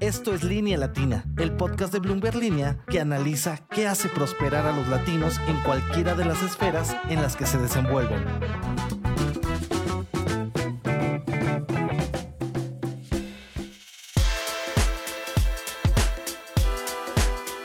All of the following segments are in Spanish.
Esto es Línea Latina, el podcast de Bloomberg Línea que analiza qué hace prosperar a los latinos en cualquiera de las esferas en las que se desenvuelven.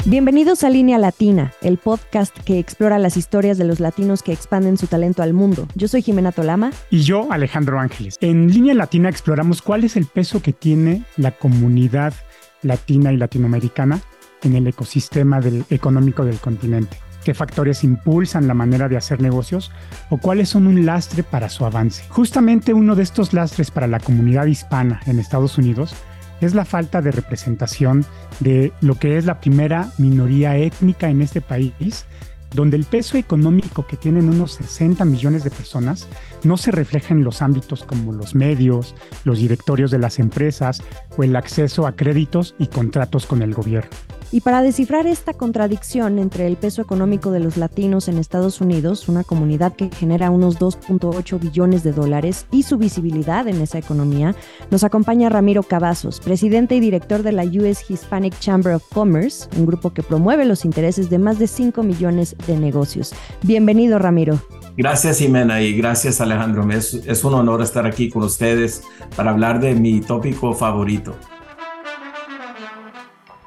Bienvenidos a Línea Latina, el podcast que explora las historias de los latinos que expanden su talento al mundo. Yo soy Jimena Tolama. Y yo, Alejandro Ángeles. En Línea Latina exploramos cuál es el peso que tiene la comunidad latina y latinoamericana en el ecosistema del, económico del continente. ¿Qué factores impulsan la manera de hacer negocios o cuáles son un lastre para su avance? Justamente uno de estos lastres para la comunidad hispana en Estados Unidos es la falta de representación de lo que es la primera minoría étnica en este país, donde el peso económico que tienen unos 60 millones de personas no se refleja en los ámbitos como los medios, los directorios de las empresas o el acceso a créditos y contratos con el gobierno. Y para descifrar esta contradicción entre el peso económico de los latinos en Estados Unidos, una comunidad que genera unos 2.8 billones de dólares, y su visibilidad en esa economía, nos acompaña Ramiro Cavazos, presidente y director de la US Hispanic Chamber of Commerce, un grupo que promueve los intereses de más de 5 millones de negocios. Bienvenido, Ramiro. Gracias, Jimena, y gracias, Alejandro. Es, es un honor estar aquí con ustedes para hablar de mi tópico favorito.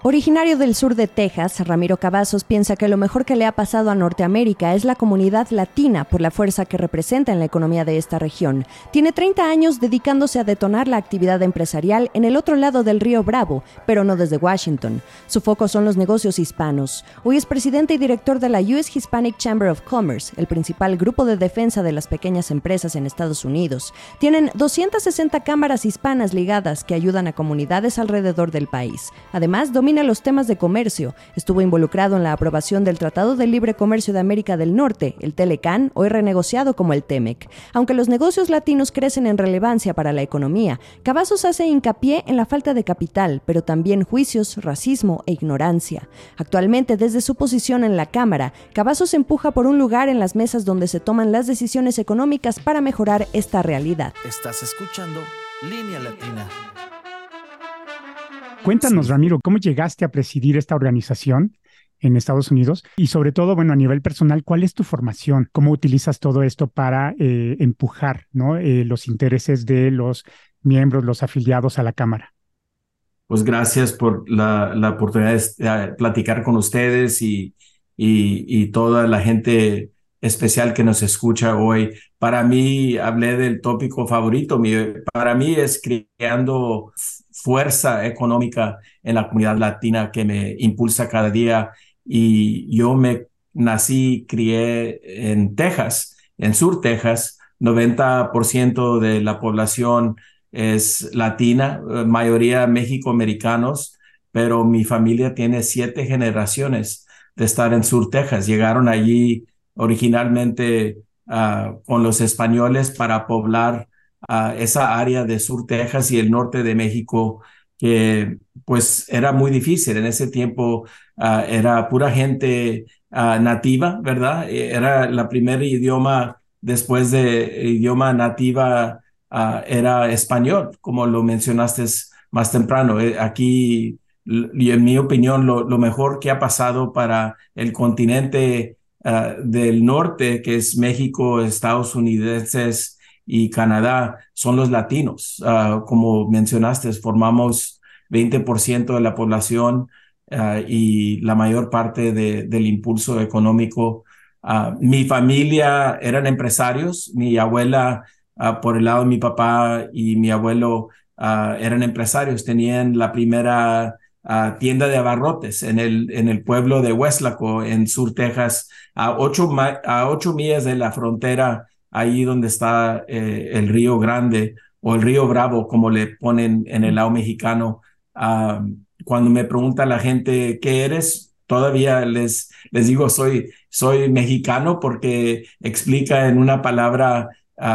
Originario del sur de Texas, Ramiro Cavazos piensa que lo mejor que le ha pasado a Norteamérica es la comunidad latina por la fuerza que representa en la economía de esta región. Tiene 30 años dedicándose a detonar la actividad empresarial en el otro lado del río Bravo, pero no desde Washington. Su foco son los negocios hispanos. Hoy es presidente y director de la US Hispanic Chamber of Commerce, el principal grupo de defensa de las pequeñas empresas en Estados Unidos. Tienen 260 cámaras hispanas ligadas que ayudan a comunidades alrededor del país. Además, domina los temas de comercio. Estuvo involucrado en la aprobación del Tratado de Libre Comercio de América del Norte, el Telecan, hoy renegociado como el TEMEC. Aunque los negocios latinos crecen en relevancia para la economía, Cavazos hace hincapié en la falta de capital, pero también juicios, racismo e ignorancia. Actualmente, desde su posición en la Cámara, Cavazos empuja por un lugar en las mesas donde se toman las decisiones económicas para mejorar esta realidad. Estás escuchando Línea Latina. Cuéntanos, Ramiro, ¿cómo llegaste a presidir esta organización en Estados Unidos? Y sobre todo, bueno, a nivel personal, ¿cuál es tu formación? ¿Cómo utilizas todo esto para eh, empujar ¿no? Eh, los intereses de los miembros, los afiliados a la Cámara? Pues gracias por la, la oportunidad de platicar con ustedes y, y, y toda la gente especial que nos escucha hoy. Para mí, hablé del tópico favorito. Para mí es creando fuerza económica en la comunidad latina que me impulsa cada día. Y yo me nací, crié en Texas, en Sur Texas. 90% de la población es latina, mayoría México-americanos, pero mi familia tiene siete generaciones de estar en Sur Texas. Llegaron allí originalmente uh, con los españoles para poblar uh, esa área de Sur Texas y el norte de México, que pues era muy difícil. En ese tiempo uh, era pura gente nativa, ¿verdad? Era la primer idioma después de idioma nativa era español, como lo mencionaste más temprano. Eh, aquí, y en mi opinión, lo, lo mejor que ha pasado para el continente del norte, que es México, Estados Unidos y Canadá, son los latinos. Uh, como mencionaste, formamos 20% de la población uh, y la mayor parte de, del impulso económico. mi familia eran empresarios, mi abuela por el lado de mi papá y mi abuelo eran empresarios, tenían la primera tienda de abarrotes en el, en el pueblo de Westlaco, en Sur Texas, a ocho, a ocho millas de la frontera, ahí donde está eh, el río Grande o el río Bravo, como le ponen en el lado mexicano. cuando me pregunta la gente, ¿qué eres? Todavía les, les digo, soy, soy mexicano porque explica en una palabra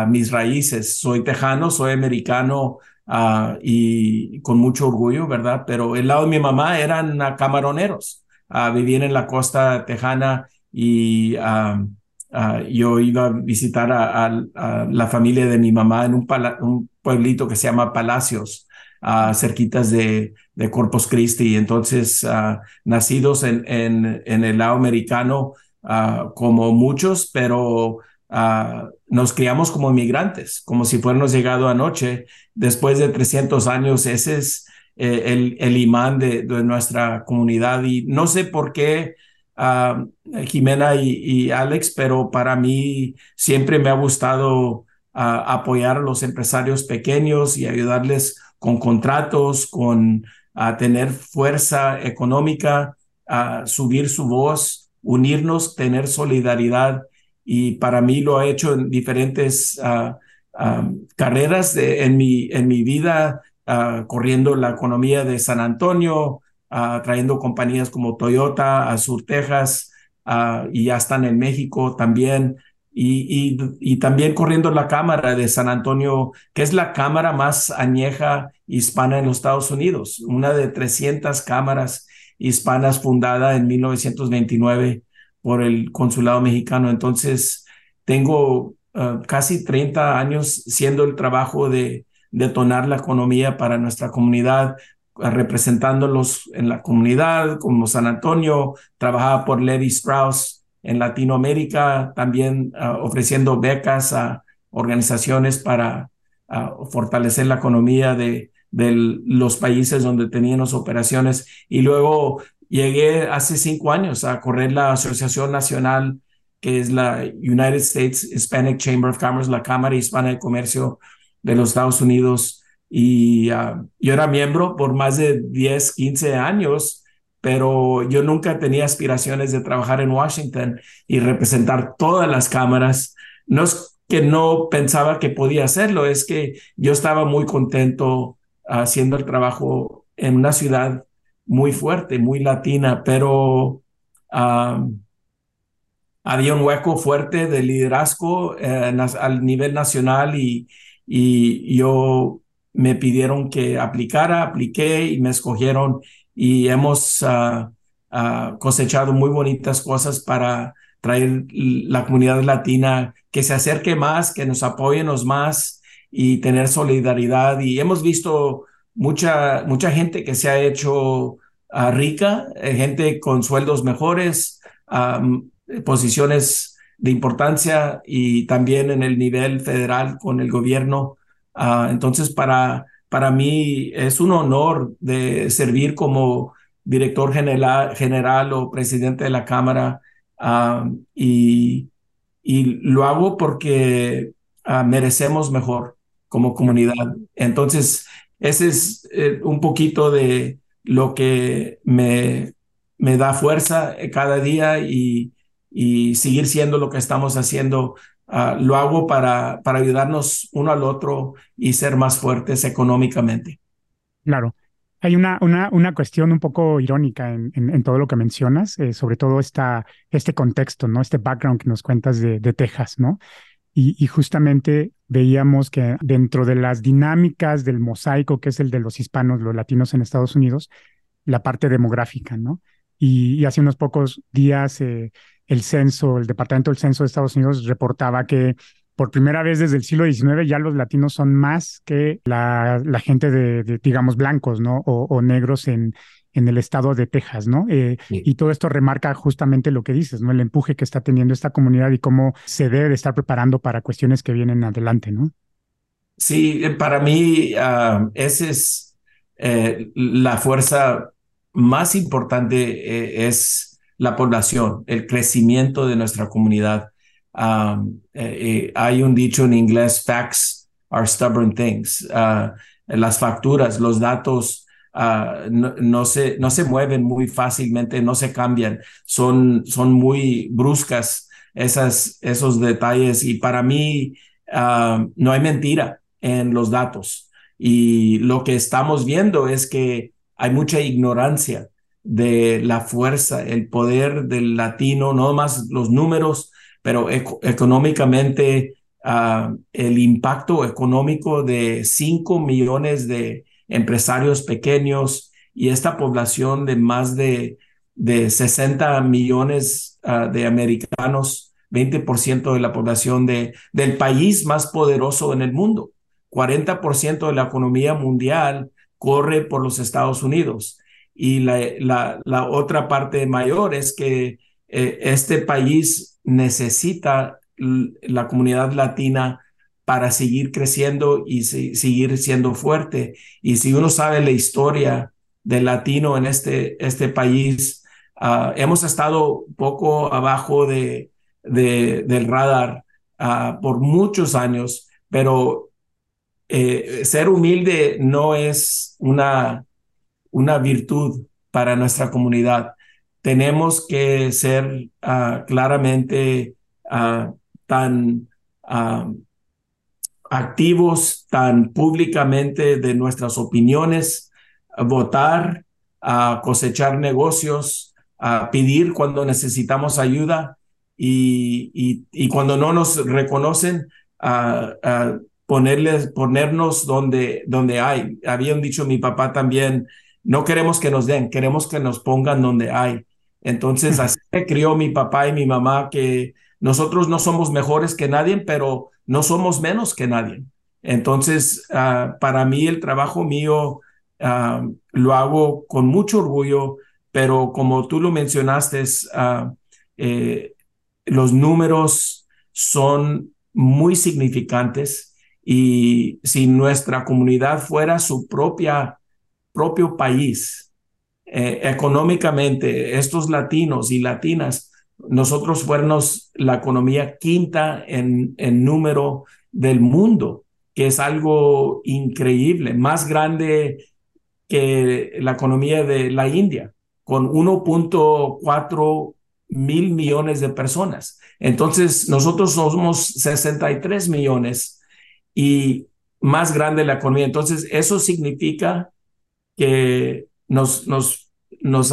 mis raíces. Soy tejano, soy americano, uh, y con mucho orgullo, ¿verdad? Pero el lado de mi mamá eran camaroneros, vivían en la costa tejana y yo iba a visitar a, la familia de mi mamá en un, pueblito que se llama Palacios, cerquitas de, Corpus Christi. Entonces, nacidos en, el lado americano, como muchos, pero nos criamos como inmigrantes, como si fuéramos llegado anoche. Después de 300 años, ese es eh, el, imán de, nuestra comunidad. Y no sé por qué Jimena y, Alex, pero para mí siempre me ha gustado apoyar a los empresarios pequeños y ayudarles con contratos, con tener fuerza económica, subir su voz, unirnos, tener solidaridad. Y para mí lo ha hecho en diferentes carreras en, mi, en mi vida, corriendo la economía de San Antonio, trayendo compañías como Toyota a Sur Texas y ya están en México también. Y, y, también corriendo la Cámara de San Antonio, que es la cámara más añeja hispana en los Estados Unidos, una de 300 cámaras hispanas fundada en 1929 por el Consulado Mexicano. Entonces, tengo casi 30 años siendo el trabajo de detonar la economía para nuestra comunidad, representándolos en la comunidad, como San Antonio, trabajaba por Levi Strauss en Latinoamérica, también ah, ofreciendo becas a organizaciones para ah, fortalecer la economía de, de los países donde teníamos operaciones. Y luego llegué hace cinco años a correr la Asociación Nacional, que es la United States Hispanic Chamber of Commerce, la Cámara Hispana de Comercio de los Estados Unidos y ah, yo era miembro por más de 10, 15 años, pero yo nunca tenía aspiraciones de trabajar en Washington y representar todas las cámaras. No es que no pensaba que podía hacerlo, es que yo estaba muy contento haciendo el trabajo en una ciudad muy fuerte, muy latina, pero ah, había un hueco fuerte de liderazgo eh, al nivel nacional y, y yo me pidieron que aplicara, apliqué y me escogieron y hemos ah, ah, cosechado muy bonitas cosas para traer la comunidad latina que se acerque más, que nos apoyen más y tener solidaridad. Y hemos visto mucha, mucha gente que se ha hecho ah, rica, eh, gente con sueldos mejores, posiciones de importancia y también en el nivel federal con el gobierno Ah, entonces, para, para mí es un honor de servir como director general, general o presidente de la Cámara ah, y, y, lo hago porque ah, merecemos mejor como comunidad. Entonces, ese es eh, un poquito de lo que me, me da fuerza cada día y, y seguir siendo lo que estamos haciendo Ah, lo hago para, para ayudarnos uno al otro y ser más fuertes económicamente. Claro. Hay una, una, una cuestión un poco irónica en, en, todo lo que mencionas, eh, sobre todo esta, este contexto, ¿no? Este background que nos cuentas de, de Texas, ¿no? Y, y, justamente veíamos que dentro de las dinámicas del mosaico, que es el de los hispanos, los latinos en Estados Unidos, la parte demográfica, ¿no? Y, y hace unos pocos días eh, el censo, el Departamento del Censo de Estados Unidos reportaba que por primera vez desde el siglo XIX ya los latinos son más que la, la gente de, digamos, blancos, ¿no? O, negros en, en el estado de Texas, ¿no? Eh, y todo esto remarca justamente lo que dices, ¿no? El empuje que está teniendo esta comunidad y cómo se debe de estar preparando para cuestiones que vienen adelante, ¿no? Sí, eh, para mí uh, esa es eh, la fuerza más importante, es la población, el crecimiento de nuestra comunidad. Um, eh, eh, hay un dicho en inglés, facts are stubborn things. Uh, las facturas, los datos uh, no, se, no se mueven muy fácilmente, no se cambian, son, son muy bruscas esas, esos detalles y para mí uh, no hay mentira en los datos. Y lo que estamos viendo es que hay mucha ignorancia de la fuerza, el poder del latino, no más los números, pero económicamente ah, el impacto económico de 5 millones de empresarios pequeños y esta población de más de, de 60 millones ah, de americanos, 20% de la población de, del país más poderoso en el mundo, 40% de la economía mundial corre por los Estados Unidos. Y la, la, otra parte mayor es que eh, este país necesita la comunidad latina para seguir creciendo y seguir siendo fuerte. Y si uno sabe la historia del latino en este, este país, ah, hemos estado poco abajo de, del radar ah, por muchos años, pero eh, ser humilde no es una, una virtud para nuestra comunidad. Tenemos que ser ah, claramente ah, tan activos, tan públicamente de nuestras opiniones, votar, cosechar negocios, pedir cuando necesitamos ayuda y, y, cuando no nos reconocen, ponerles, ponernos donde, donde hay. Habían dicho mi papá también, no queremos que nos den, queremos que nos pongan donde hay. Entonces, así me crió mi papá y mi mamá, que nosotros no somos mejores que nadie, pero no somos menos que nadie. Entonces, ah, para mí el trabajo mío ah, lo hago con mucho orgullo, pero como tú lo mencionaste, uh, eh, los números son muy significantes y si nuestra comunidad fuera su propia, propio país, eh, económicamente, estos latinos y latinas, nosotros fuéramos la economía quinta en, en número del mundo, que es algo increíble, más grande que la economía de la India, con 1.4 mil millones de personas. Entonces, nosotros somos 63 millones y más grande la economía. Entonces, eso significa que nos, nos, nos,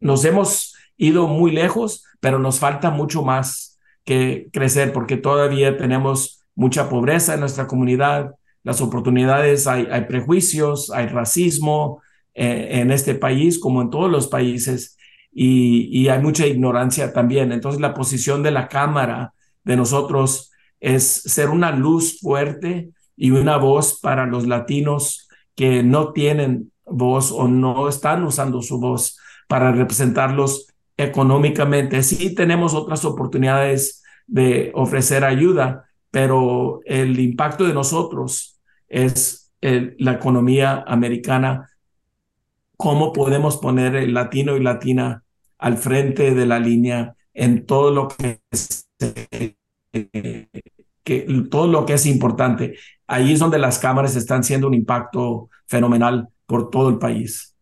nos, hemos ido muy lejos, pero nos falta mucho más que crecer porque todavía tenemos mucha pobreza en nuestra comunidad, las oportunidades, hay, hay prejuicios, hay racismo eh, en este país como en todos los países y, y hay mucha ignorancia también. Entonces la posición de la Cámara de nosotros es ser una luz fuerte y una voz para los latinos que no tienen voz o no están usando su voz para representarlos económicamente. Sí tenemos otras oportunidades de ofrecer ayuda, pero el impacto de nosotros es la economía americana. ¿Cómo podemos poner el latino y latina al frente de la línea en todo lo que que todo lo que es importante. Ahí es donde las cámaras están siendo un impacto fenomenal por todo el país.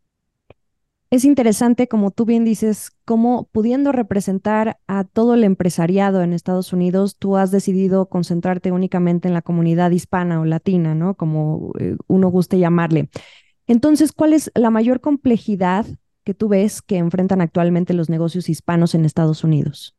Es interesante, como tú bien dices, cómo pudiendo representar a todo el empresariado en Estados Unidos, tú has decidido concentrarte únicamente en la comunidad hispana o latina, ¿no? Como eh, uno guste llamarle. Entonces, ¿cuál es la mayor complejidad que tú ves que enfrentan actualmente los negocios hispanos en Estados Unidos?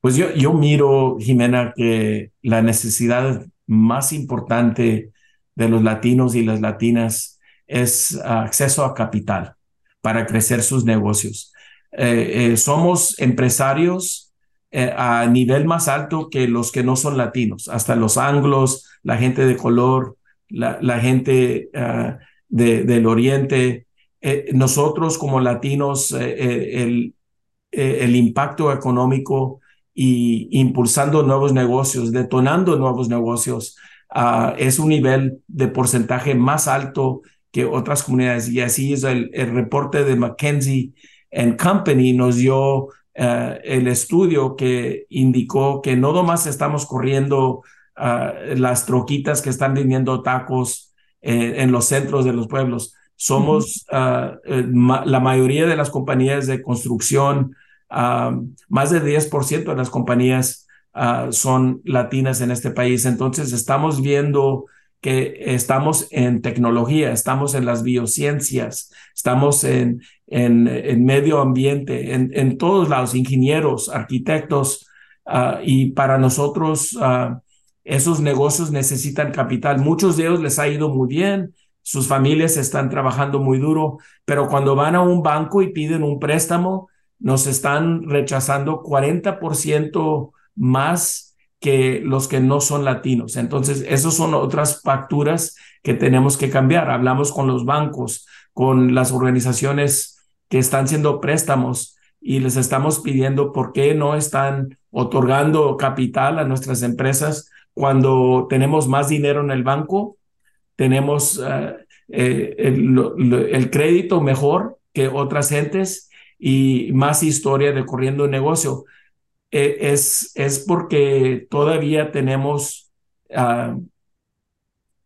Pues yo, yo miro, Jimena, que la necesidad más importante de los latinos y las latinas es acceso a capital para crecer sus negocios. Eh, eh, somos empresarios eh, a nivel más alto que los que no son latinos, hasta los anglos, la gente de color, la, gente ah, del oriente. nosotros como latinos, el, el impacto económico y impulsando nuevos negocios, detonando nuevos negocios, uh, es un nivel de porcentaje más alto que otras comunidades. Y así es el, el reporte de McKinsey and Company nos dio uh, el estudio que indicó que no nomás estamos corriendo uh, las troquitas que están vendiendo tacos eh, en los centros de los pueblos. Somos eh, ma la mayoría de las compañías de construcción, más del 10% de las compañías ah, son latinas en este país. Entonces, estamos viendo que estamos en tecnología, estamos en las biociencias, estamos en, en, medio ambiente, en, en, todos lados, ingenieros, arquitectos, ah, y para nosotros ah, esos negocios necesitan capital. Muchos de ellos les ha ido muy bien, sus familias están trabajando muy duro, pero cuando van a un banco y piden un préstamo, nos están rechazando 40% más que los que no son latinos. Entonces, esas son otras facturas que tenemos que cambiar. Hablamos con los bancos, con las organizaciones que están haciendo préstamos y les estamos pidiendo por qué no están otorgando capital a nuestras empresas cuando tenemos más dinero en el banco, tenemos eh, eh, el, crédito mejor que otras gentes y más historia de corriendo negocio. E, es, es porque todavía tenemos ah,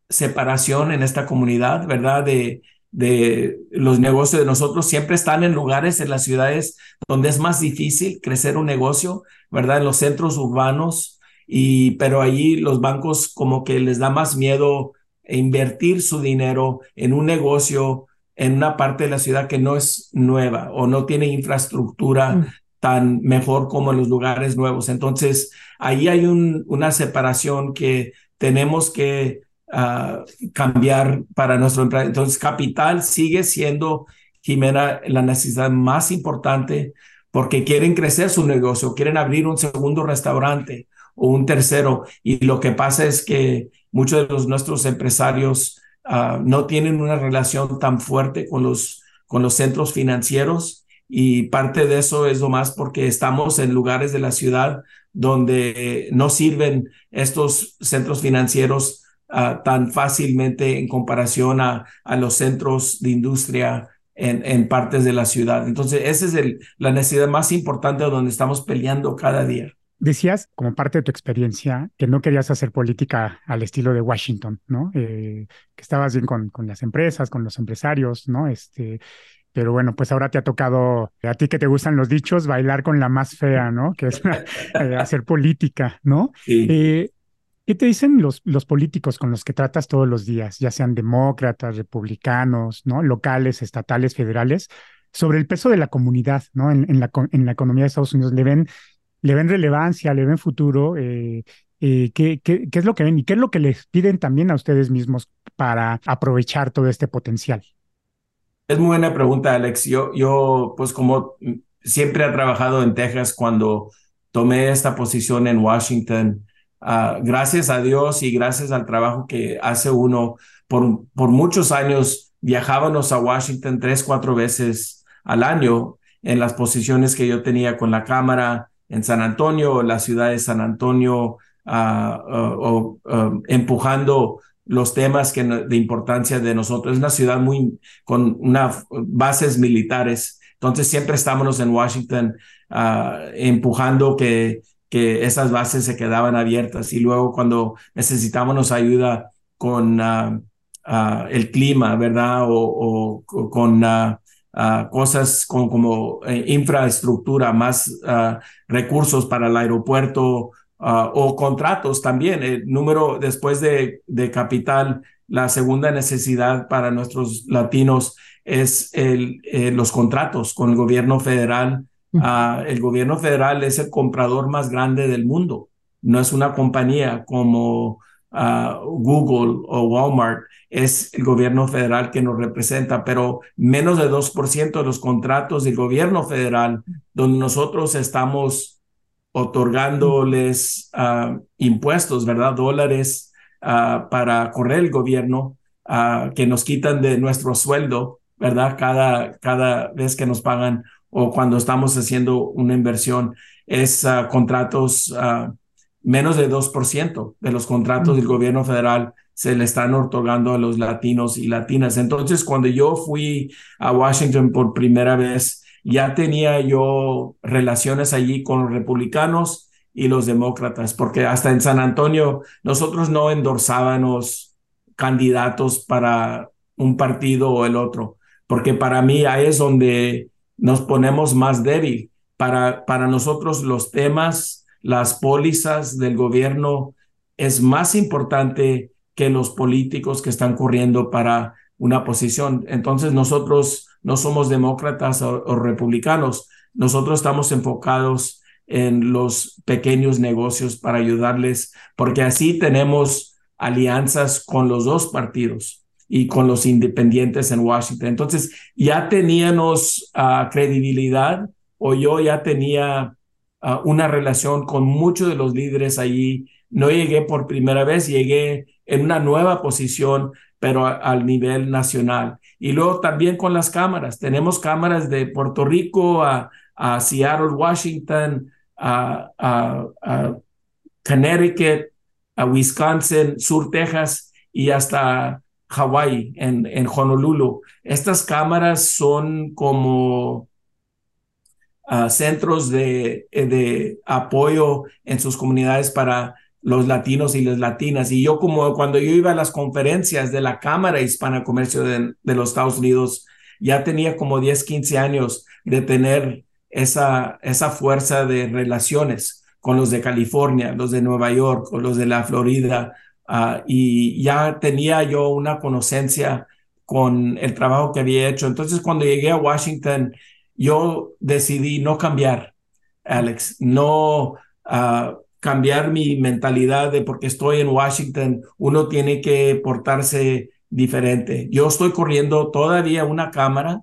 separación en esta comunidad, ¿verdad? De, de los negocios de nosotros siempre están en lugares en las ciudades donde es más difícil crecer un negocio, ¿verdad? En los centros urbanos, y pero allí los bancos como que les da más miedo invertir su dinero en un negocio en una parte de la ciudad que no es nueva o no tiene infraestructura mm. Tan mejor como en los lugares nuevos. Entonces, ahí hay un, una separación que tenemos que cambiar para nuestro empresa. Entonces, capital sigue siendo, Jimena, la necesidad más importante porque quieren crecer su negocio, quieren abrir un segundo restaurante o un tercero. Y lo que pasa es que muchos de los, nuestros empresarios ah, no tienen una relación tan fuerte con los, con los centros financieros y parte de eso es lo más porque estamos en lugares de la ciudad donde no sirven estos centros financieros Ah, tan fácilmente en comparación a, a los centros de industria en, en, partes de la ciudad. Entonces, esa es el, la necesidad más importante donde estamos peleando cada día. Decías, como parte de tu experiencia, que no querías hacer política al estilo de Washington, ¿no? Eh, que estabas bien con, con las empresas, con los empresarios, ¿no? Este, pero bueno, pues ahora te ha tocado, a ti que te gustan los dichos, bailar con la más fea, ¿no? Que es eh, hacer política, ¿no? Sí. Eh, ¿Qué te dicen los, los políticos con los que tratas todos los días, ya sean demócratas, republicanos, ¿no? locales, estatales, federales, sobre el peso de la comunidad ¿no? en, en, la, en la economía de Estados Unidos? ¿Le ven, le ven relevancia, le ven futuro? Eh, eh, ¿qué, qué, qué es lo que ven y qué es lo que les piden también a ustedes mismos para aprovechar todo este potencial? Es muy buena pregunta, Alex. Yo, yo pues como siempre he trabajado en Texas cuando tomé esta posición en Washington, Ah, gracias a Dios y gracias al trabajo que hace uno, por, por muchos años viajábamos a Washington tres, cuatro veces al año en las posiciones que yo tenía con la Cámara en San Antonio, la ciudad de San Antonio, ah, empujando los temas que, de importancia de nosotros. Es una ciudad muy con unas bases militares. Entonces siempre estábamos en Washington empujando que que esas bases se quedaban abiertas y luego cuando necesitábamos ayuda con ah, ah, el clima, ¿verdad? O, con ah, cosas como eh, infraestructura, más recursos para el aeropuerto o contratos también. El número después de, de capital, la segunda necesidad para nuestros latinos es el, eh, los contratos con el gobierno federal Ah, el gobierno federal es el comprador más grande del mundo. No es una compañía como ah, Google o Walmart, es el gobierno federal que nos representa, pero menos de 2% de los contratos del gobierno federal, donde nosotros estamos otorgándoles ah, impuestos, ¿verdad? Dólares para correr el gobierno, que nos quitan de nuestro sueldo, ¿verdad? Cada, cada vez que nos pagan o cuando estamos haciendo una inversión es contratos uh, menos de 2% de los contratos del gobierno federal se le están otorgando a los latinos y latinas. Entonces, cuando yo fui a Washington por primera vez, ya tenía yo relaciones allí con los republicanos y los demócratas, porque hasta en San Antonio nosotros no endorsábamos candidatos para un partido o el otro, porque para mí ahí es donde nos ponemos más débil. Para, para nosotros los temas, las pólizas del gobierno es más importante que los políticos que están corriendo para una posición. Entonces nosotros no somos demócratas o, republicanos, nosotros estamos enfocados en los pequeños negocios para ayudarles, porque así tenemos alianzas con los dos partidos y con los independientes en Washington. Entonces, ya teníamos ah, credibilidad o yo ya tenía ah, una relación con muchos de los líderes allí. No llegué por primera vez, llegué en una nueva posición pero al nivel nacional. Y luego también con las cámaras. Tenemos cámaras de Puerto Rico a, Seattle, Washington, a, Connecticut, a Wisconsin, Sur Texas y hasta Hawaii, en, en Honolulu. Estas cámaras son como uh, centros de, de apoyo en sus comunidades para los latinos y las latinas. Y yo como cuando yo iba a las conferencias de la Cámara Hispana Comercio de, los Estados Unidos, ya tenía como 10, 15 años de tener esa, esa fuerza de relaciones con los de California, los de Nueva York, o los de la Florida, uh, y ya tenía yo una conocencia con el trabajo que había hecho. Entonces, cuando llegué a Washington, yo decidí no cambiar, Alex, no uh, cambiar mi mentalidad de porque estoy en Washington, uno tiene que portarse diferente. Yo estoy corriendo todavía una cámara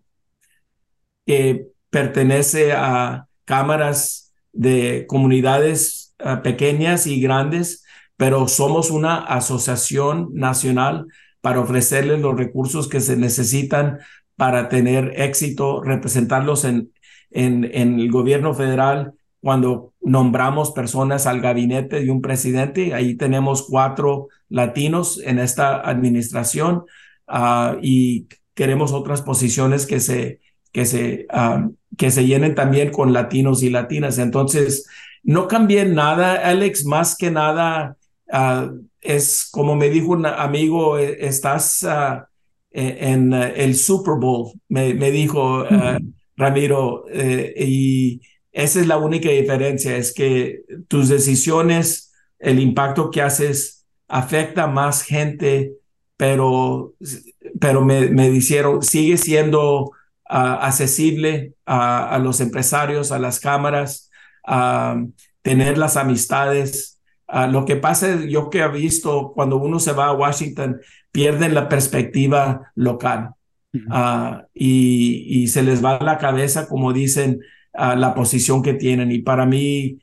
que pertenece a cámaras de comunidades uh, pequeñas y grandes, pero somos una asociación nacional para ofrecerles los recursos que se necesitan para tener éxito, representarlos en, en, en el gobierno federal cuando nombramos personas al gabinete de un presidente. Ahí tenemos cuatro latinos en esta administración uh, y queremos otras posiciones que se, que, se, uh, que se llenen también con latinos y latinas. Entonces, no cambié nada, Alex, más que nada. Uh, es como me dijo un amigo, e, estás en, el Super Bowl, me, me dijo Ramiro, eh, y esa es la única diferencia, es que tus decisiones, el impacto que haces afecta a más gente, pero, pero me, me dijeron, sigue siendo uh, accesible a, a, los empresarios, a las cámaras, a tener las amistades. Uh, lo que pasa es, yo que he visto, cuando uno se va a Washington, pierden la perspectiva local. Uh, y, y, se les va la cabeza, como dicen, la posición que tienen. Y para mí,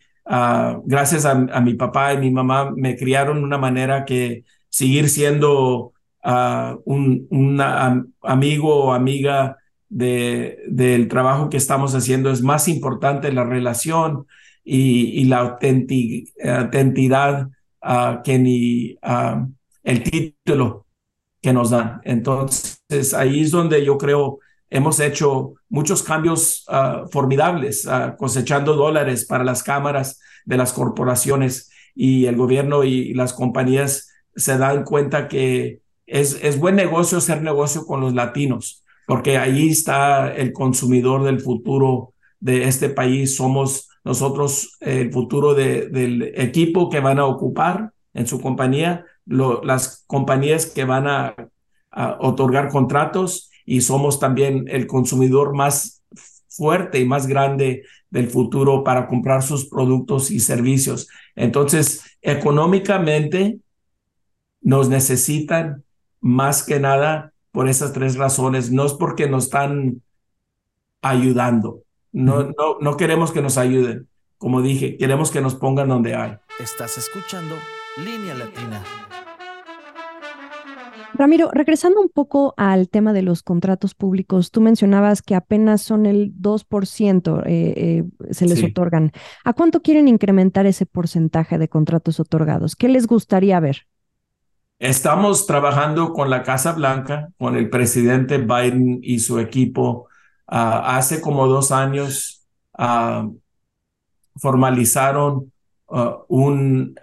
gracias a, mi papá y mi mamá, me criaron de una manera que seguir siendo un, amigo o amiga de, del trabajo que estamos haciendo es más importante la relación y, la autenticidad que ni el título que nos dan. Entonces, ahí es donde yo creo hemos hecho muchos cambios uh, formidables, uh, cosechando dólares para las cámaras de las corporaciones y el gobierno y las compañías se dan cuenta que es, es buen negocio hacer negocio con los latinos, porque ahí está el consumidor del futuro de este país. Somos nosotros el futuro de, del equipo que van a ocupar en su compañía, las compañías que van a otorgar contratos y somos también el consumidor más fuerte y más grande del futuro para comprar sus productos y servicios. Entonces, económicamente nos necesitan más que nada por esas tres razones. No es porque nos están ayudando. No, no, no queremos que nos ayuden. Como dije, queremos que nos pongan donde hay. Estás escuchando Línea Latina. Ramiro, regresando un poco al tema de los contratos públicos, tú mencionabas que apenas son el 2% eh, eh, se les otorgan. ¿A cuánto quieren incrementar ese porcentaje de contratos otorgados? ¿Qué les gustaría ver? Estamos trabajando con la Casa Blanca, con el presidente Biden y su equipo. Ah, hace como dos años ah, formalizaron ah, un,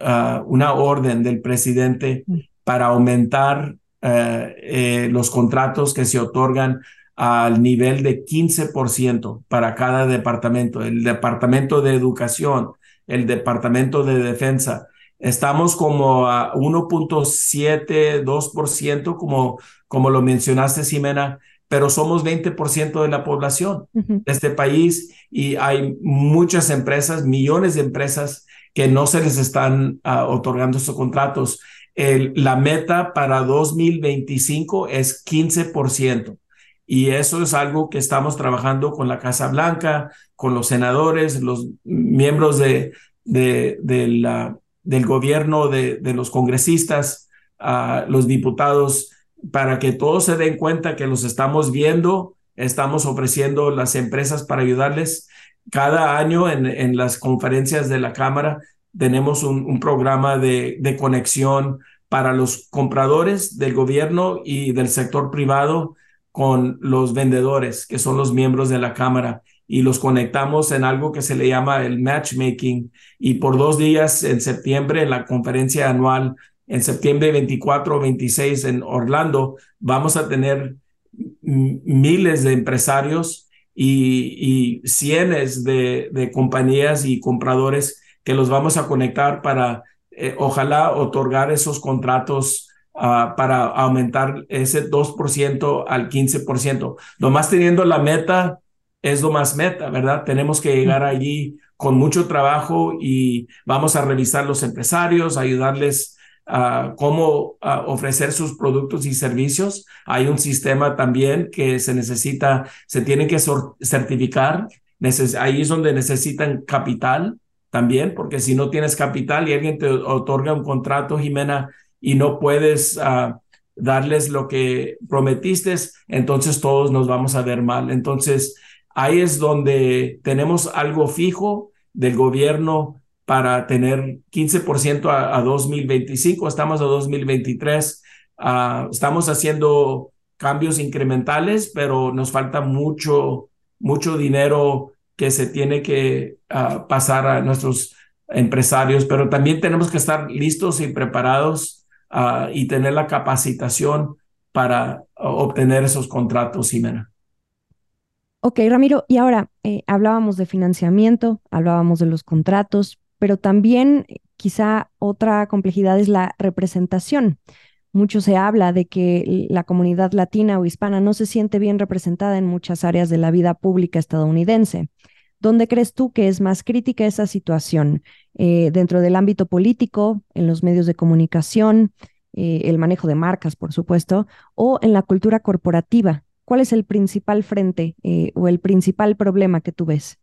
una orden del presidente mm. para aumentar eh, eh, los contratos que se otorgan al nivel de 15% para cada departamento, el departamento de educación, el departamento de defensa. Estamos como a 1.72%, como, como lo mencionaste, Ximena, pero somos 20% de la población de este país y hay muchas empresas, millones de empresas que no se les están uh, otorgando estos contratos la meta para 2025 es 15%. Y eso es algo que estamos trabajando con la Casa Blanca, con los senadores, los miembros de, del gobierno, de, los congresistas, los diputados, para que todos se den cuenta que los estamos viendo, estamos ofreciendo las empresas para ayudarles. Cada año en las conferencias de la Cámara tenemos un, programa de, de conexión para los compradores del gobierno y del sector privado con los vendedores, que son los miembros de la Cámara, y los conectamos en algo que se le llama el matchmaking. Y por dos días en septiembre, en la conferencia anual, en septiembre 24 o 26 en Orlando, vamos a tener miles de empresarios y, y cientos de, de compañías y compradores que los vamos a conectar para eh, ojalá otorgar esos contratos uh, para aumentar ese 2% al 15%. Nomás teniendo la meta es lo más meta, ¿verdad? Tenemos que llegar allí con mucho trabajo y vamos a revisar los empresarios, ayudarles a cómo ofrecer sus productos y servicios. Hay un sistema también que se necesita, se tiene que certificar. ahí es donde necesitan capital también, porque si no tienes capital y alguien te otorga un contrato, Jimena, y no puedes uh, darles lo que prometiste, entonces todos nos vamos a ver mal. Entonces, ahí es donde tenemos algo fijo del gobierno para tener 15% a, a, 2025, estamos a 2023, uh, estamos haciendo cambios incrementales, pero nos falta mucho, mucho dinero que se tiene que uh, pasar a nuestros empresarios, pero también tenemos que estar listos y preparados uh, y tener la capacitación para obtener esos contratos, Ximena. Ok, Ramiro, y ahora eh, hablábamos de financiamiento, hablábamos de los contratos, pero también eh, quizá otra complejidad es la representación. Mucho se habla de que la comunidad latina o hispana no se siente bien representada en muchas áreas de la vida pública estadounidense. ¿Dónde crees tú que es más crítica esa situación? Eh, ¿Dentro del ámbito político, en los medios de comunicación, eh, el manejo de marcas, por supuesto, o en la cultura corporativa? ¿Cuál es el principal frente eh, o el principal problema que tú ves?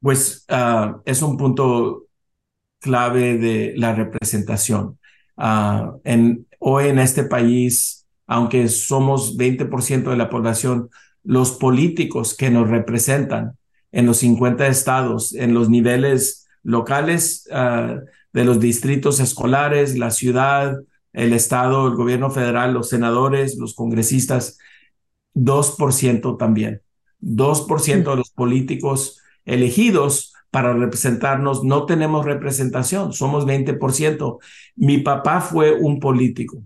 Pues uh, es un punto clave de la representación. Uh, en, hoy en este país, aunque somos 20% de la población, los políticos que nos representan en los 50 estados, en los niveles locales uh, de los distritos escolares, la ciudad, el estado, el gobierno federal, los senadores, los congresistas, 2% también. 2% de los políticos elegidos para representarnos no tenemos representación, somos 20%. Mi papá fue un político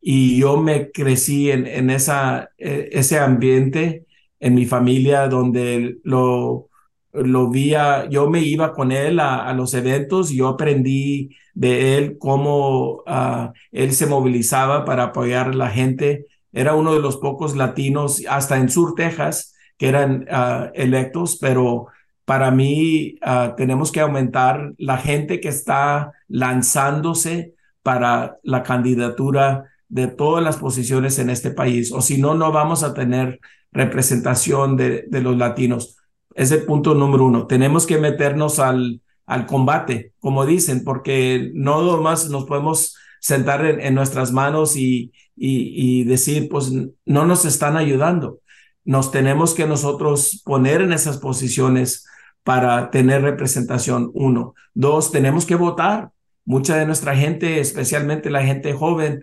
y yo me crecí en, eh, ese ambiente en mi familia donde lo, lo vi, yo me iba con él a, los eventos, yo aprendí de él cómo uh, él se movilizaba para apoyar a la gente. Era uno de los pocos latinos, hasta en Sur, Texas, que eran uh, electos, pero para mí uh, tenemos que aumentar la gente que está lanzándose para la candidatura de todas las posiciones en este país, o si no, no vamos a tener representación de, de los latinos. Es el punto número uno. Tenemos que meternos al, al combate, como dicen, porque no más nos podemos sentar en, nuestras manos y, y, y, decir, pues no nos están ayudando. Nos tenemos que nosotros poner en esas posiciones para tener representación, uno. Dos, tenemos que votar. Mucha de nuestra gente, especialmente la gente joven,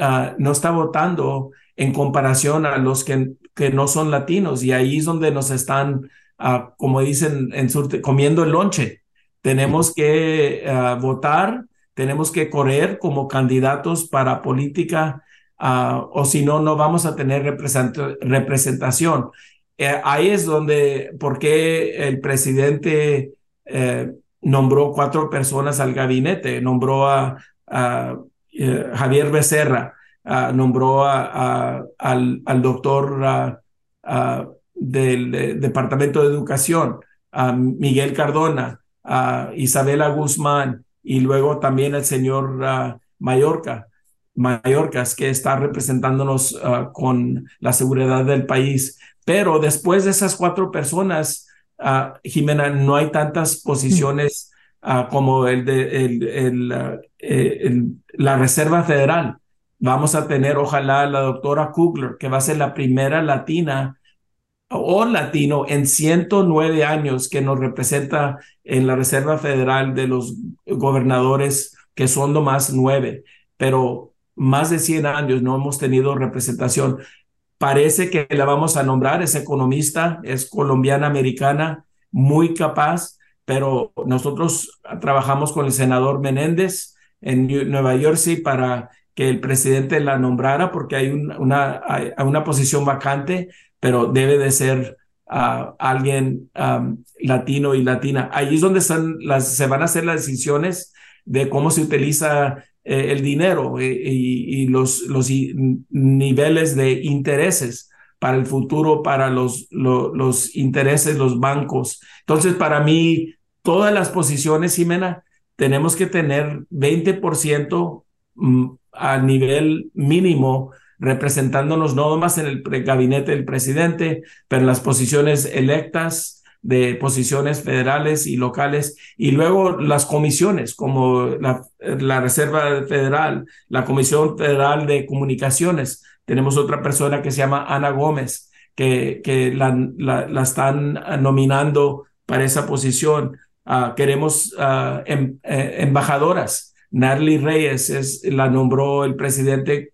Ah, no está votando en comparación a los que, que no son latinos y ahí es donde nos están, uh, como dicen en sur, comiendo el lonche. Tenemos que uh, votar, tenemos que correr como candidatos para política o si no, no vamos a tener representación. Eh, ahí es donde, porque el presidente eh, nombró cuatro personas al gabinete, nombró a, eh, Javier Becerra ah, nombró a, al, doctor ah, ah, del Departamento de Educación, a Miguel Cardona, a Isabela Guzmán y luego también el señor Mallorca, Mallorcas, que está representándonos con la seguridad del país. Pero después de esas cuatro personas, Jimena, no hay tantas posiciones como el de el, eh, la Reserva Federal. vamos a tener, ojalá, la doctora Kugler, que va a ser la primera latina o latino en 109 años que nos representa en la Reserva Federal de los gobernadores, que son nomás nueve, pero más de 100 años no hemos tenido representación. Parece que la vamos a nombrar, es economista, es colombiana americana, muy capaz, pero nosotros trabajamos con el senador Menéndez en Nueva Jersey para que el presidente la nombrara porque hay una, hay una posición vacante pero debe de ser uh, alguien um, latino y latina. Ahí es donde están las, se van a hacer las decisiones de cómo se utiliza eh, el dinero eh, y, los, los niveles de intereses para el futuro, para los, lo, los intereses, los bancos. Entonces, para mí, todas las posiciones, Jimena, tenemos que tener 20% mm, a nivel mínimo representándonos no más en el gabinete del presidente, pero en las posiciones electas de posiciones federales y locales, y luego las comisiones como la, la Reserva Federal, la Comisión Federal de Comunicaciones. Tenemos otra persona que se llama Ana Gómez, que, que la, la, están nominando para esa posición. Uh, queremos uh, em, eh, embajadoras. Narly Reyes es, la nombró el presidente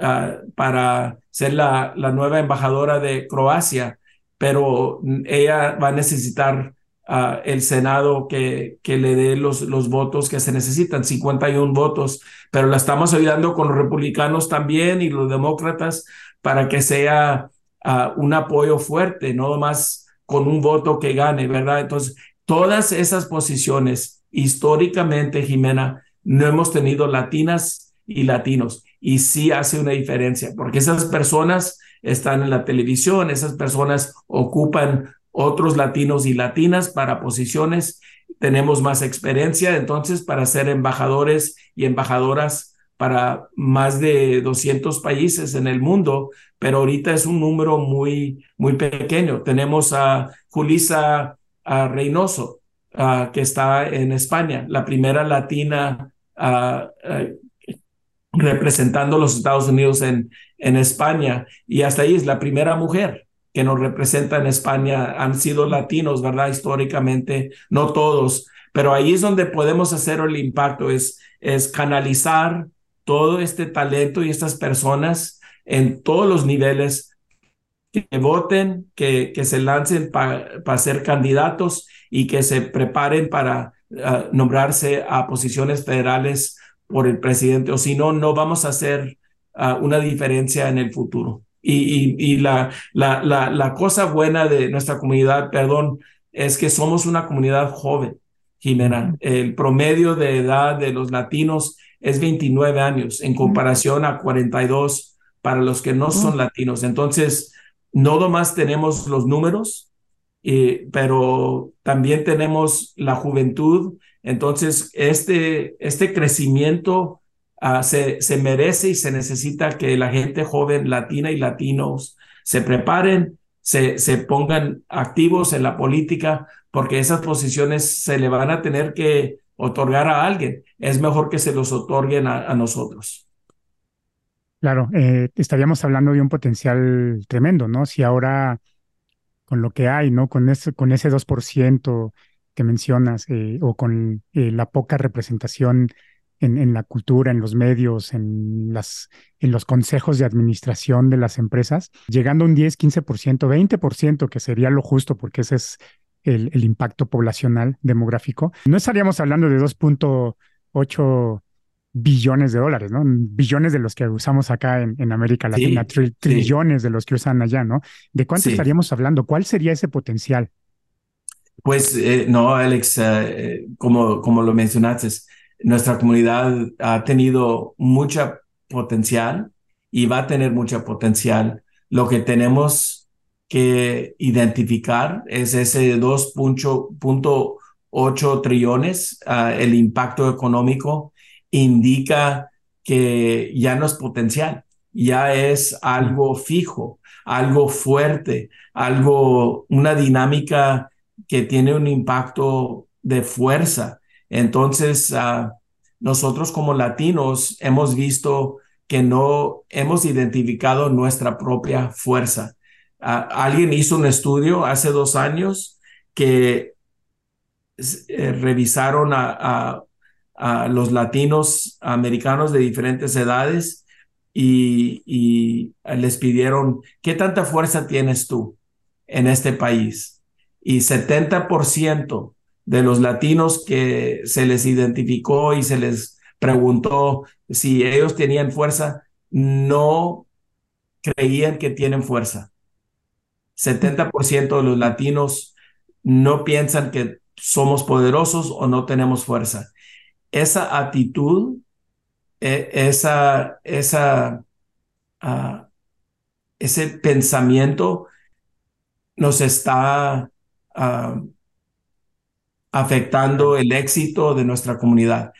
Ah, para ser la, la, nueva embajadora de Croacia, pero ella va a necesitar uh, el Senado que, que le dé los, los votos que se necesitan, 51 votos, pero la estamos ayudando con los republicanos también y los demócratas para que sea uh, un apoyo fuerte, no más con un voto que gane, ¿verdad? Entonces, todas esas posiciones, históricamente, Jimena, no hemos tenido latinas y latinos y sí hace una diferencia, porque esas personas están en la televisión, esas personas ocupan otros latinos y latinas para posiciones, tenemos más experiencia, entonces para ser embajadores y embajadoras para más de 200 países en el mundo, pero ahorita es un número muy, muy pequeño. Tenemos a Julisa a Reynoso, que está en España, la primera latina representando los Estados Unidos en, en España y hasta ahí es la primera mujer que nos representa en España. Han sido latinos, ¿verdad? Históricamente, no todos, pero ahí es donde podemos hacer el impacto, es, canalizar todo este talento y estas personas en todos los niveles que voten, que, que se lancen para ser candidatos y que se preparen para ah, nombrarse a posiciones federales por el presidente, o si no, no vamos a hacer uh, una diferencia en el futuro. Y, y, y la, la, la, la, cosa buena de nuestra comunidad, perdón, es que somos una comunidad joven, Jimena. El promedio de edad de los latinos es 29 años en comparación a 42 para los que no son latinos. Entonces, no nomás tenemos los números, eh, pero también tenemos la juventud entonces, este, este crecimiento uh, se, se merece y se necesita que la gente joven latina y latinos se preparen, se, se pongan activos en la política, porque esas posiciones se le van a tener que otorgar a alguien. Es mejor que se los otorguen a, a nosotros. Claro, eh, estaríamos hablando de un potencial tremendo, ¿no? Si ahora con lo que hay, ¿no? Con ese, con ese 2% que mencionas, eh, o con eh, la poca representación en, en, la cultura, en los medios, en, las, en los consejos de administración de las empresas, llegando a un 10, 15%, 20%, que sería lo justo, porque ese es el, el impacto poblacional demográfico, no estaríamos hablando de 2.8 billones de dólares, ¿no? Billones de los que usamos acá en, en América Latina, trillones de los que usan allá, ¿no? ¿De cuánto estaríamos hablando? ¿Cuál sería ese potencial? Pues eh, no, Alex, eh, como, como lo mencionaste, nuestra comunidad ha tenido mucha potencial y va a tener mucha potencial. Lo que tenemos que identificar es ese 2.8 trillones, uh, el impacto económico indica que ya no es potencial, ya es algo fijo, algo fuerte, algo, una dinámica que tiene un impacto de fuerza. Entonces, uh, nosotros como latinos hemos visto que no hemos identificado nuestra propia fuerza. alguien hizo un estudio hace dos años que eh, revisaron a, los latinos americanos de diferentes edades y, y, les pidieron, ¿qué tanta fuerza tienes tú en este país? Y 70% de los latinos que se les identificó y se les preguntó si ellos tenían fuerza, no creían que tienen fuerza. 70% de los latinos no piensan que somos poderosos o no tenemos fuerza. Esa actitud, e, esa, esa, ah, ese pensamiento nos está ah, afectando el éxito de nuestra comunidad.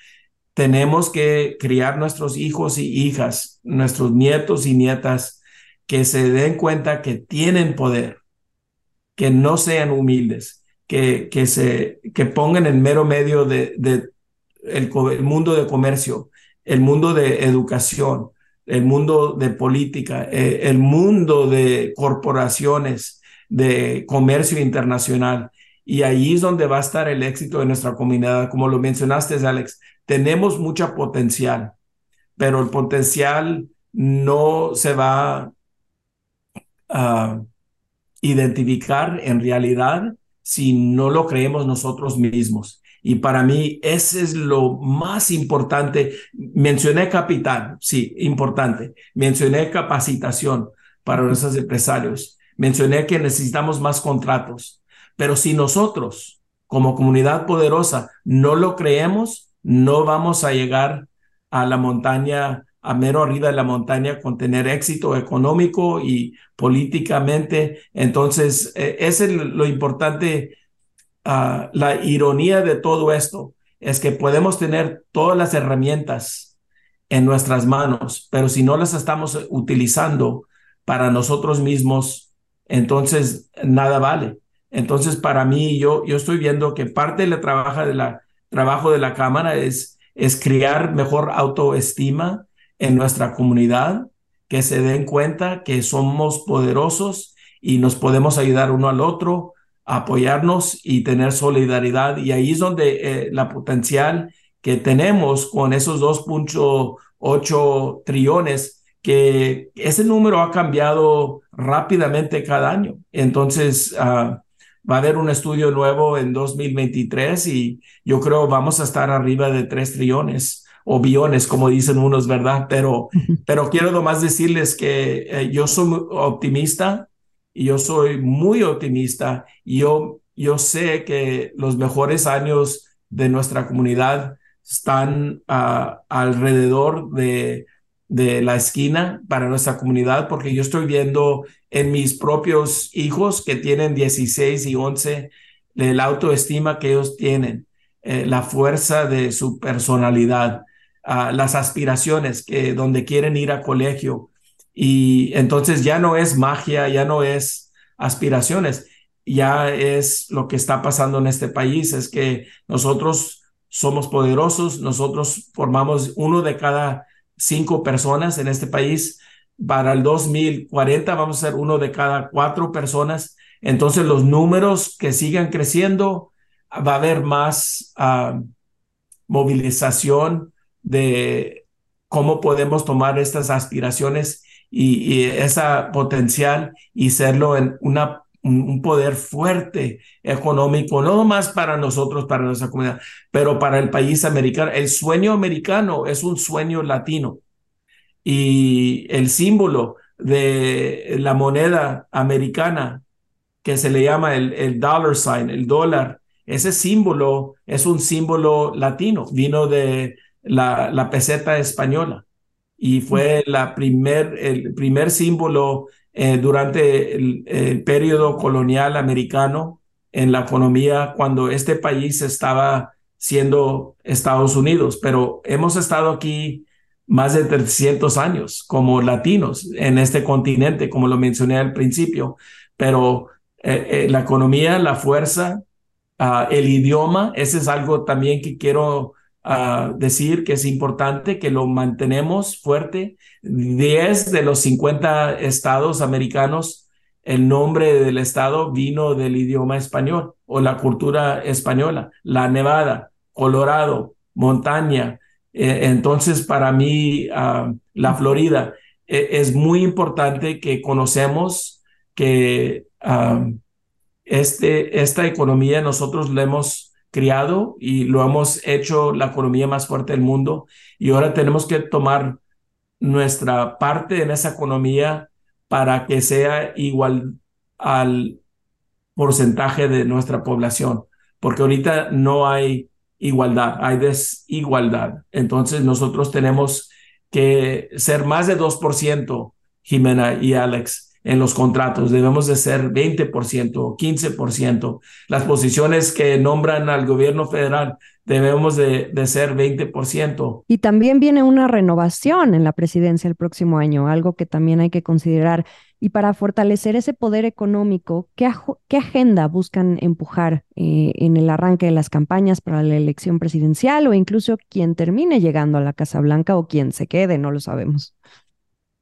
Tenemos que criar nuestros hijos y hijas, nuestros nietos y nietas, que se den cuenta que tienen poder, que no sean humildes, que, que se que pongan en mero medio de, de el, mundo de comercio, el mundo de educación, el mundo de política, eh, el mundo de corporaciones, de comercio internacional. Y ahí es donde va a estar el éxito de nuestra comunidad. Como lo mencionaste, Alex, tenemos mucha potencial, pero el potencial no se va a identificar en realidad si no lo creemos nosotros mismos. Y para mí ese es lo más importante. Mencioné capital, sí, importante. Mencioné capacitación para nuestros empresarios. Mencioné que necesitamos más contratos. Pero si nosotros, como comunidad poderosa, no lo creemos, no vamos a llegar a la montaña, a mero arriba de la montaña con tener éxito económico y políticamente. Entonces, eh, es lo importante, ah, la ironía de todo esto es que podemos tener todas las herramientas en nuestras manos, pero si no las estamos utilizando para nosotros mismos, entonces nada vale. Entonces, para mí, yo, yo estoy viendo que parte del trabajo de la, trabajo de la Cámara es, es crear mejor autoestima en nuestra comunidad, que se den cuenta que somos poderosos y nos podemos ayudar uno al otro, apoyarnos y tener solidaridad. Y ahí es donde eh, la potencial que tenemos con esos 2.8 trillones, que ese número ha cambiado rápidamente cada año. Entonces, uh, va a haber un estudio nuevo en 2023 y yo creo vamos a estar arriba de 3 trillones o billones, como dicen unos, ¿verdad? Pero, pero quiero nomás decirles que eh, yo soy optimista y yo soy muy optimista y yo, yo sé que los mejores años de nuestra comunidad están uh, alrededor de de la esquina para nuestra comunidad, porque yo estoy viendo en mis propios hijos que tienen 16 y 11 la autoestima que ellos tienen, eh, la fuerza de su personalidad, ah, las aspiraciones que donde quieren ir a colegio. Y entonces ya no es magia, ya no es aspiraciones, ya es lo que está pasando en este país, es que nosotros somos poderosos, nosotros formamos uno de cada cinco personas en este país. Para el 2040 vamos a ser uno de cada cuatro personas. Entonces los números que sigan creciendo, va a haber más ah, movilización de cómo podemos tomar estas aspiraciones y, y esa potencial y serlo en una un poder fuerte económico, no más para nosotros, para nuestra comunidad, pero para el país americano. El sueño americano es un sueño latino. Y el símbolo de la moneda americana que se le llama el, el dollar sign, el dólar, ese símbolo es un símbolo latino, vino de la, la peseta española y fue la primer, el primer símbolo eh, durante el, periodo colonial americano en la economía cuando este país estaba siendo Estados Unidos, pero hemos estado aquí más de 300 años como latinos en este continente, como lo mencioné al principio, pero eh, eh, la economía, la fuerza, ah, el idioma, ese es algo también que quiero decir que es importante que lo mantenemos fuerte. 10 de los 50 estados americanos, el nombre del estado vino del idioma español o la cultura española. La Nevada, Colorado, montaña. Eh, entonces, para mí, ah, la Florida e, es muy importante que conocemos que ah, este, esta economía nosotros la hemos criado y lo hemos hecho la economía más fuerte del mundo y ahora tenemos que tomar nuestra parte en esa economía para que sea igual al porcentaje de nuestra población, porque ahorita no hay igualdad, hay desigualdad. Entonces nosotros tenemos que ser más de 2%, Jimena y Alex, en los contratos. Debemos de ser 20%, 15%. Las posiciones que nombran al gobierno federal debemos de, de, ser 20%. Y también viene una renovación en la presidencia el próximo año, algo que también hay que considerar. Y para fortalecer ese poder económico, ¿qué, qué agenda buscan empujar eh, en el arranque de las campañas para la elección presidencial o incluso quien termine llegando a la Casa Blanca o quien se quede? No lo sabemos.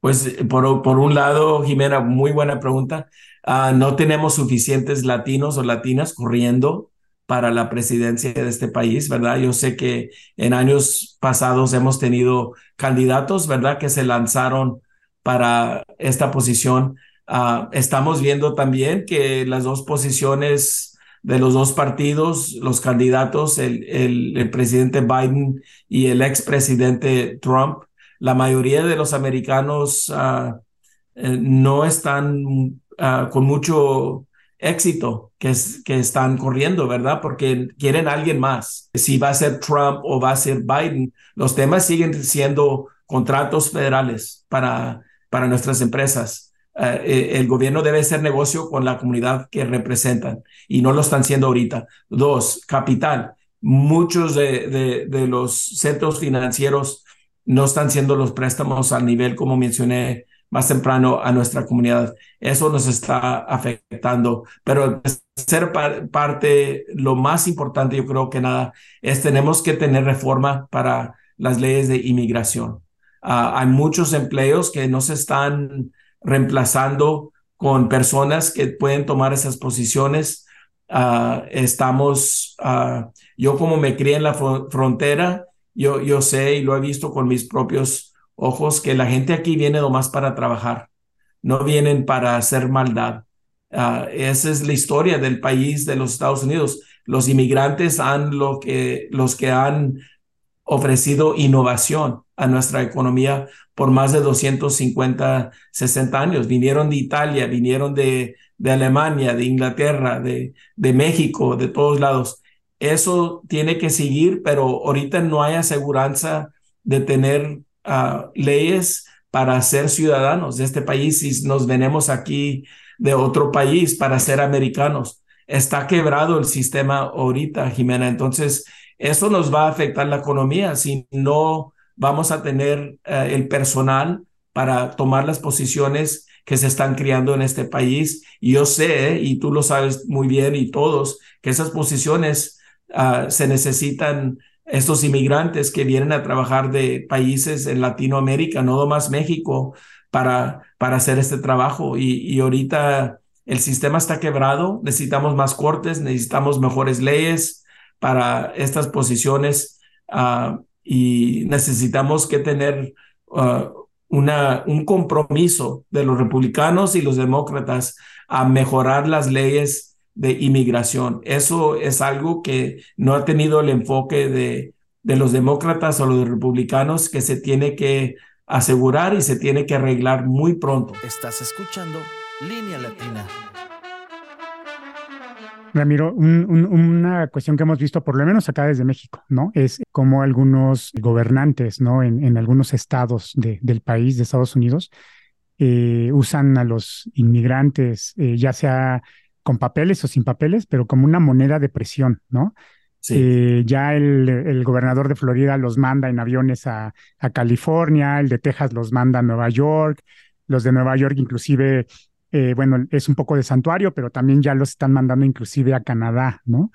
Pues por, por un lado, Jimena, muy buena pregunta. Ah, no tenemos suficientes latinos o latinas corriendo para la presidencia de este país, ¿verdad? Yo sé que en años pasados hemos tenido candidatos, ¿verdad? Que se lanzaron para esta posición. Ah, estamos viendo también que las dos posiciones de los dos partidos, los candidatos, el, el, el presidente Biden y el expresidente Trump, la mayoría de los americanos ah, eh, no están ah, con mucho éxito que, están corriendo, ¿verdad? Porque quieren a alguien más. Si va a ser Trump o va a ser Biden, los temas siguen siendo contratos federales para, para nuestras empresas. Ah, eh, el gobierno debe hacer negocio con la comunidad que representan y no lo están haciendo ahorita. Dos, capital. Muchos de, de, de los centros financieros no están siendo los préstamos al nivel, como mencioné más temprano, a nuestra comunidad. Eso nos está afectando. Pero ser parte, lo más importante, yo creo que nada, es tenemos que tener reforma para las leyes de inmigración. Ah, hay muchos empleos que no se están reemplazando con personas que pueden tomar esas posiciones. Ah, estamos, uh, yo como me crié en la frontera, yo, yo sé y lo he visto con mis propios ojos que la gente aquí viene nomás para trabajar, no vienen para hacer maldad. Ah, esa es la historia del país de los Estados Unidos. Los inmigrantes han lo que, los que han ofrecido innovación a nuestra economía por más de 250, 60 años. Vinieron de Italia, vinieron de, de Alemania, de Inglaterra, de, de México, de todos lados eso tiene que seguir, pero ahorita no hay aseguranza de tener ah, leyes para ser ciudadanos de este país si nos venemos aquí de otro país para ser americanos. Está quebrado el sistema ahorita, Jimena. Entonces, eso nos va a afectar la economía si no vamos a tener eh, el personal para tomar las posiciones que se están creando en este país. Y yo sé, y tú lo sabes muy bien, y todos, que esas posiciones Ah, se necesitan estos inmigrantes que vienen a trabajar de países en Latinoamérica, no más México, para, para hacer este trabajo. Y, y ahorita el sistema está quebrado, necesitamos más cortes, necesitamos mejores leyes para estas posiciones uh, y necesitamos que tener uh, una, un compromiso de los republicanos y los demócratas a mejorar las leyes de inmigración. Eso es algo que no ha tenido el enfoque de, de los demócratas o los republicanos que se tiene que asegurar y se tiene que arreglar muy pronto. Estás escuchando Línea Latina. Ramiro, una cuestión que hemos visto, por lo menos acá desde México, ¿no? Es como algunos gobernantes, ¿no? En, en algunos estados de, del país, de Estados Unidos, eh, usan a los inmigrantes, eh, ya sea con papeles o sin papeles, pero como una moneda de presión, ¿no? Sí. Eh, ya el, el, gobernador de Florida los manda en aviones a, a, California, el de Texas los manda a Nueva York, los de Nueva York inclusive, eh, bueno, es un poco de santuario, pero también ya los están mandando inclusive a Canadá, ¿no?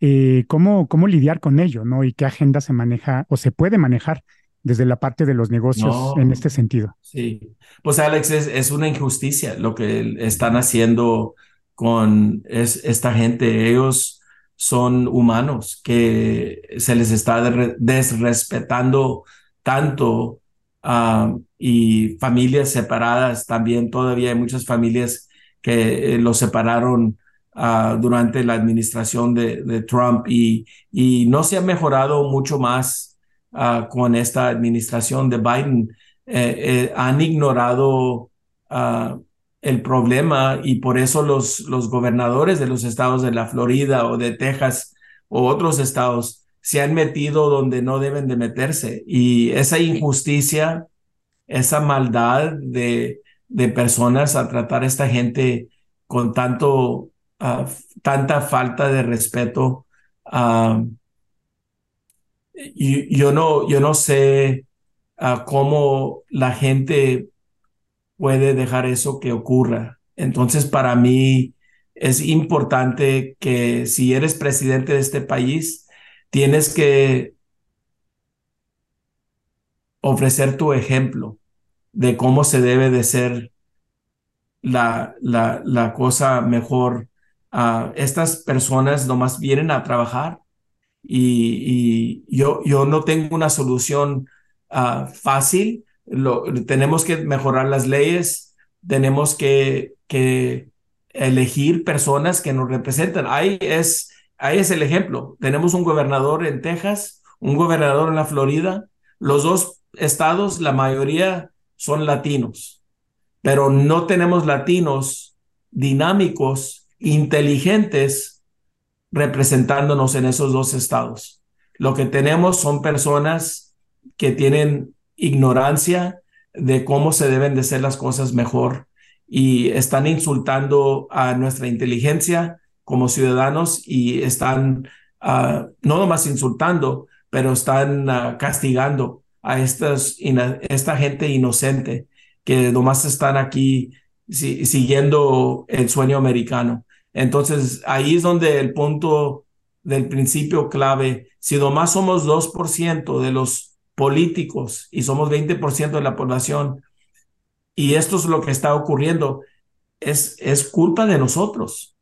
eh, cómo, cómo lidiar con ello, ¿no? Y qué agenda se maneja o se puede manejar desde la parte de los negocios en este sentido. Sí, pues Alex, es, es, una injusticia lo que están haciendo con es, esta gente. Ellos son humanos que se les está desrespetando tanto uh, y familias separadas también. Todavía hay muchas familias que eh, los separaron uh, durante la administración de, Trump y, y, no se ha mejorado mucho más Ah, con esta administración de Biden eh, eh, han ignorado ah, el problema y por eso los, los gobernadores de los estados de la Florida o de Texas o otros estados se han metido donde no deben de meterse. Y esa injusticia, esa maldad de, de personas a tratar a esta gente con tanto, ah, tanta falta de respeto, y yo no, yo no sé uh, cómo la gente puede dejar eso que ocurra. Entonces, para mí es importante que si eres presidente de este país, tienes que ofrecer tu ejemplo de cómo se debe de ser la, la, la cosa mejor. Estas personas nomás vienen a trabajar y, yo, yo no tengo una solución ah, fácil. Lo, tenemos que mejorar las leyes, tenemos que, que elegir personas que nos representan. Ahí es, ahí es el ejemplo. Tenemos un gobernador en Texas, un gobernador en la Florida. Los dos estados, la mayoría son latinos, pero no tenemos latinos dinámicos, inteligentes, representándonos en esos dos estados. Lo que tenemos son personas que tienen ignorancia de cómo se deben de hacer las cosas mejor y están insultando a nuestra inteligencia como ciudadanos y están uh, no nomás insultando, pero están uh, castigando a estas, esta gente inocente que nomás están aquí si, siguiendo el sueño americano. Entonces, ahí es donde el punto del principio clave, si nomás somos 2% de los políticos y somos 20% de la población, y esto es lo que está ocurriendo, es, es culpa de nosotros.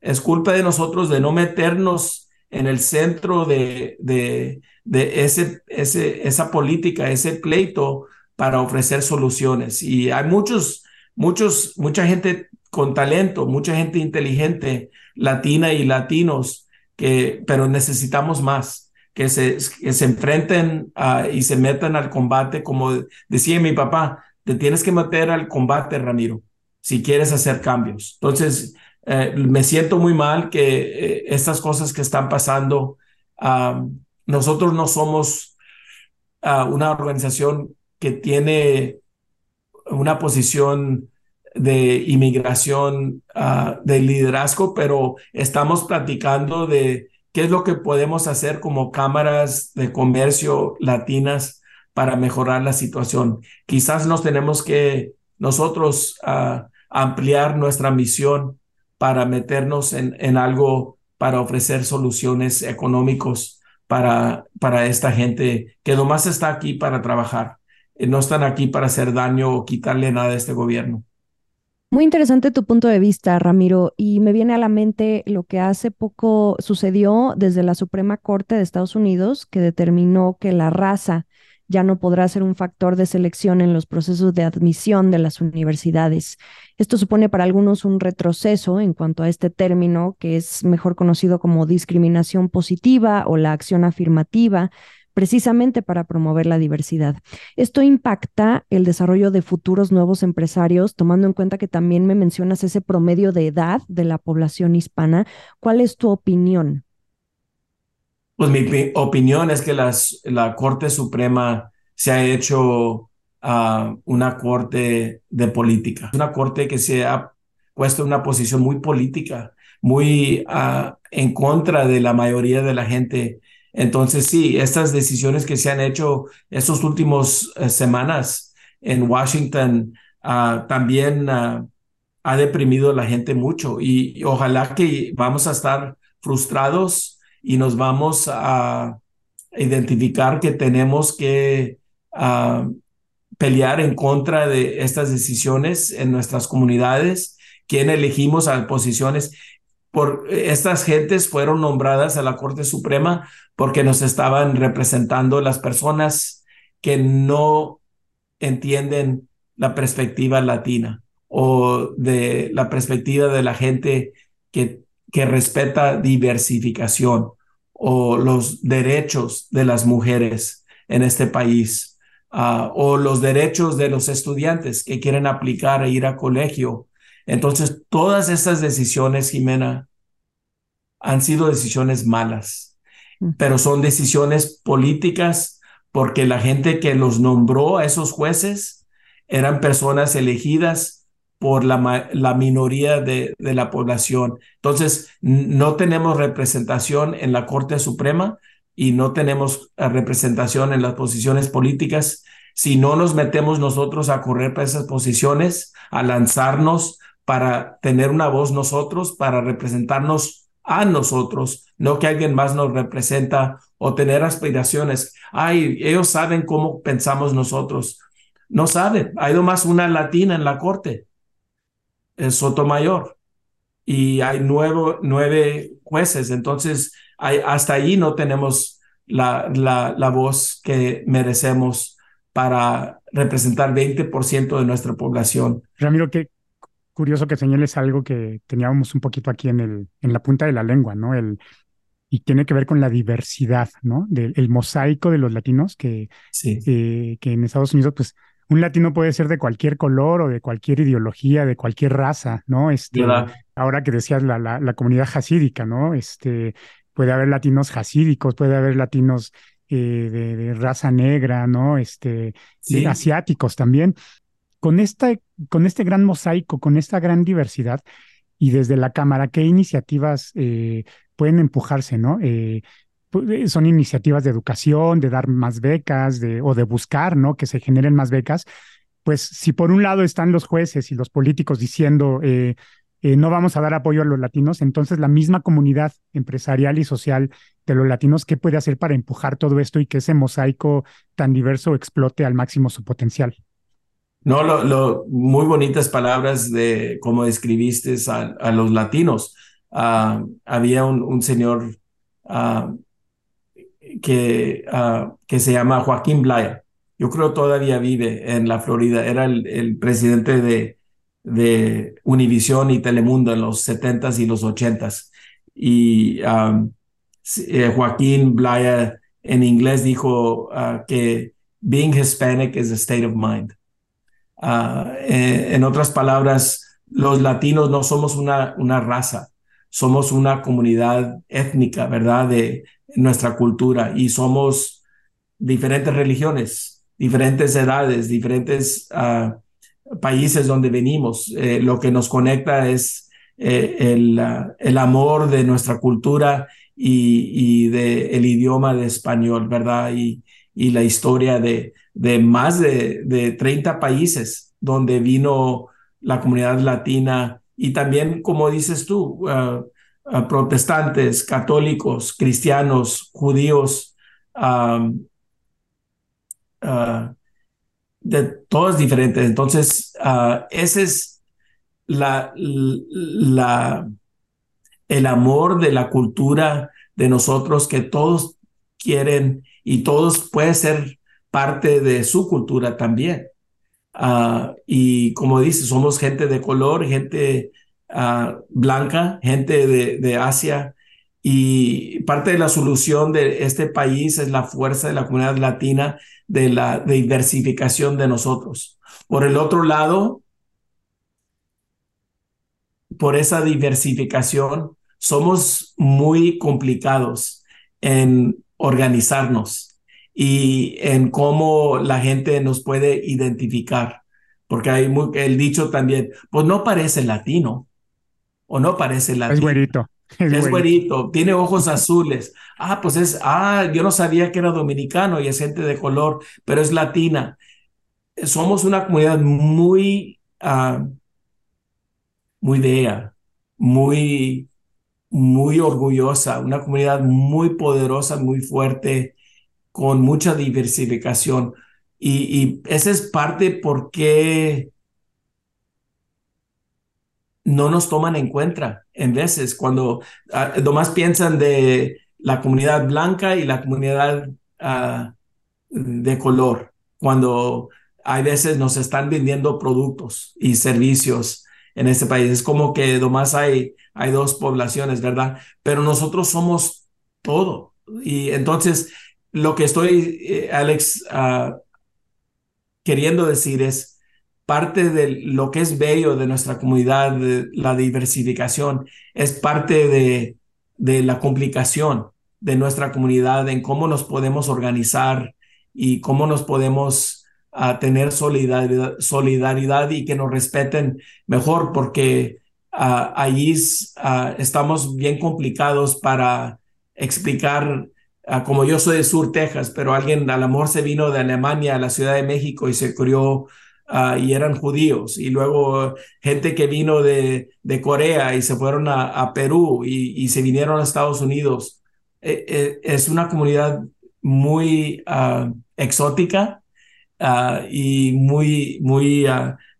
Es culpa de nosotros de no meternos en el centro de, de, de ese, ese, esa política, ese pleito para ofrecer soluciones. Y hay muchos, muchos, mucha gente con talento, mucha gente inteligente, latina y latinos, que, pero necesitamos más, que se, que se enfrenten y se metan al combate, como decía mi papá, te tienes que meter al combate, Ramiro, si quieres hacer cambios. Entonces, eh, me siento muy mal que eh, estas cosas que están pasando, nosotros no somos ah, una organización que tiene una posición de inmigración, de liderazgo, pero estamos platicando de qué es lo que podemos hacer como cámaras de comercio latinas para mejorar la situación. Quizás nos tenemos que nosotros uh, ampliar nuestra misión para meternos en, algo para ofrecer soluciones económicos para, para esta gente que nomás está aquí para trabajar. No están aquí para hacer daño o quitarle nada a este gobierno. Muy interesante tu punto de vista, Ramiro, y me viene a la mente lo que hace poco sucedió desde la Suprema Corte de Estados Unidos, que determinó que la raza ya no podrá ser un factor de selección en los procesos de admisión de las universidades. Esto supone para algunos un retroceso en cuanto a este término, que es mejor conocido como discriminación positiva o la acción afirmativa, precisamente para promover la diversidad. Esto impacta el desarrollo de futuros nuevos empresarios, tomando en cuenta que también me mencionas ese promedio de edad de la población hispana. ¿Cuál es tu opinión? Pues mi opinión es que las, la Corte Suprema se ha hecho uh, una corte de política, una corte que se ha puesto en una posición muy política, muy uh, en contra de la mayoría de la gente entonces, sí, estas decisiones que se han hecho estos últimos eh, semanas en Washington ah, también ah, ha deprimido a la gente mucho y, ojalá que vamos a estar frustrados y nos vamos a identificar que tenemos que ah, pelear en contra de estas decisiones en nuestras comunidades, quién elegimos a posiciones. Por estas gentes fueron nombradas a la Corte Suprema porque nos estaban representando las personas que no entienden la perspectiva latina o de la perspectiva de la gente que, que respeta diversificación o los derechos de las mujeres en este país uh, o los derechos de los estudiantes que quieren aplicar e ir a colegio. Entonces, todas estas decisiones, Jimena, han sido decisiones malas, pero son decisiones políticas porque la gente que los nombró a esos jueces eran personas elegidas por la, la minoría de, de, la población. Entonces, no tenemos representación en la Corte Suprema y no tenemos eh, representación en las posiciones políticas. Si no nos metemos nosotros a correr para esas posiciones, a lanzarnos para tener una voz nosotros, para representarnos a nosotros, no que alguien más nos representa o tener aspiraciones. Ay, ellos saben cómo pensamos nosotros. No saben. Hay nomás una latina en la corte en Sotomayor y hay nuevo, nueve jueces. Entonces, hay, hasta ahí no tenemos la, la, la, voz que merecemos para representar 20% de nuestra población. Ramiro, qué curioso que señales algo que teníamos un poquito aquí en, el, en la punta de la lengua, ¿no? El, y tiene que ver con la diversidad, ¿no? Del el mosaico de los latinos que, sí. eh, que en Estados Unidos, pues, un latino puede ser de cualquier color o de cualquier ideología, de cualquier raza, ¿no? Este, ahora que decías la, la, la, comunidad jasídica, ¿no? Este, puede haber latinos jasídicos, puede haber latinos eh, de, de, raza negra, ¿no? Este, sí. asiáticos también. Con, esta, con este gran mosaico, con esta gran diversidad, y desde la Cámara, ¿qué iniciativas eh, pueden empujarse, ¿no? Eh, pues, eh, son iniciativas de educación, de dar más becas, de, o de buscar, ¿no? Que se generen más becas. Pues si por un lado están los jueces y los políticos diciendo no vamos a dar apoyo a los latinos, entonces la misma comunidad empresarial y social de los latinos, ¿qué puede hacer para empujar todo esto y que ese mosaico tan diverso explote al máximo su potencial? No, lo, lo muy bonitas palabras de cómo describiste a, los latinos. Uh, había un, un señor uh, que, uh, que se llama Joaquín Blaya. Yo creo todavía vive en la Florida. Era el, el presidente de, de Univision y Telemundo en los 70s y los 80s. Y um, Joaquín Blaya en inglés dijo que being Hispanic is a state of mind. Uh, en, en, otras palabras, los latinos no somos una, una raza, somos una comunidad étnica, ¿verdad? De, nuestra cultura y somos diferentes religiones, diferentes edades, diferentes uh, países donde venimos. Eh, lo que nos conecta es eh, el, uh, el, amor de nuestra cultura y, y de el idioma de español, ¿verdad? Y, y la historia de, de más de, de 30 países donde vino la comunidad latina y también, como dices tú, uh, uh, protestantes, católicos, cristianos, judíos, uh, de todos diferentes. Entonces, uh, ese es la, la, el amor de la cultura de nosotros que todos quieren y todos pueden ser parte de su cultura también. Uh, y como dice, somos gente de color, gente uh, blanca, gente de, Asia. Y parte de la solución de este país es la fuerza de la comunidad latina, de la diversificación de nosotros. Por el otro lado, por esa diversificación, somos muy complicados en organizarnos y en cómo la gente nos puede identificar. Porque hay muy, el dicho también, pues no parece latino, o no parece latino. Es güerito. Es, es güerito, tiene ojos azules. Ah, pues es, ah, yo no sabía que era dominicano y es gente de color, pero es latina. Somos una comunidad muy, uh, muy dea, muy muy orgullosa, una comunidad muy poderosa, muy fuerte, con mucha diversificación. Y, esa es parte por qué no nos toman en cuenta en veces cuando ah, nomás piensan de la comunidad blanca y la comunidad ah, de color, cuando hay veces nos están vendiendo productos y servicios en este país. Es como que nomás hay, hay dos poblaciones, ¿verdad? Pero nosotros somos todo. Y entonces lo que estoy, eh, Alex, ah, queriendo decir es, parte de lo que es bello de nuestra comunidad, de la diversificación, es parte de, de la complicación de nuestra comunidad en cómo nos podemos organizar y cómo nos podemos uh, tener solidaridad, solidaridad, y que nos respeten mejor, porque allí uh, estamos bien complicados para explicar, como yo soy de Sur, Texas, pero alguien al amor se vino de Alemania a la Ciudad de México y se crió Ah, y eran judíos, y luego gente que vino de, de Corea y se fueron a, Perú y, se vinieron a Estados Unidos. Eh, eh, es una comunidad muy ah, exótica ah, y muy, muy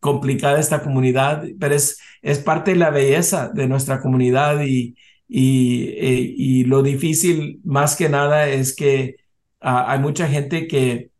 complicada esta comunidad, pero es, es parte de la belleza de nuestra comunidad y, y, eh, y lo difícil más que nada es que hay mucha gente que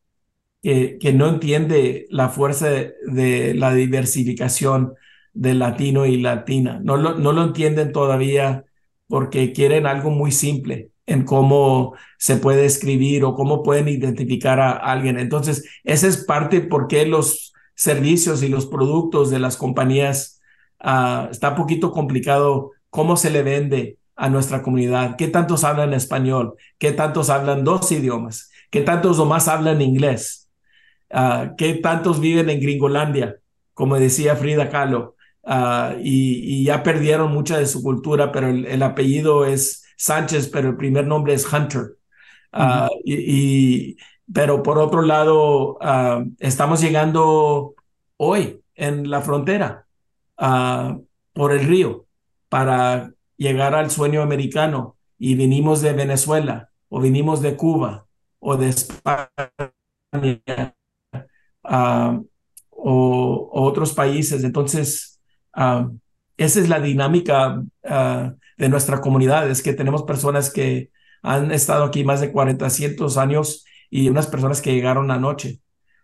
que, no entiende la fuerza de, la diversificación del latino y latina. No lo, no lo entienden todavía porque quieren algo muy simple en cómo se puede escribir o cómo pueden identificar a alguien. Entonces, esa es parte por qué los servicios y los productos de las compañías uh, está un poquito complicado cómo se le vende a nuestra comunidad, qué tantos hablan español, qué tantos hablan dos idiomas, qué tantos nomás hablan inglés. Ah, ¿Qué tantos viven en Gringolandia? Como decía Frida Kahlo. Ah, y, ya perdieron mucha de su cultura, pero el, apellido es Sánchez, pero el primer nombre es Hunter. Ah, y, pero por otro lado, estamos llegando hoy en la frontera por el río para llegar al sueño americano y vinimos de Venezuela o vinimos de Cuba o de España o, otros países. Entonces, esa es la dinámica de nuestra comunidad, es que tenemos personas que han estado aquí más de 40, cientos años y unas personas que llegaron anoche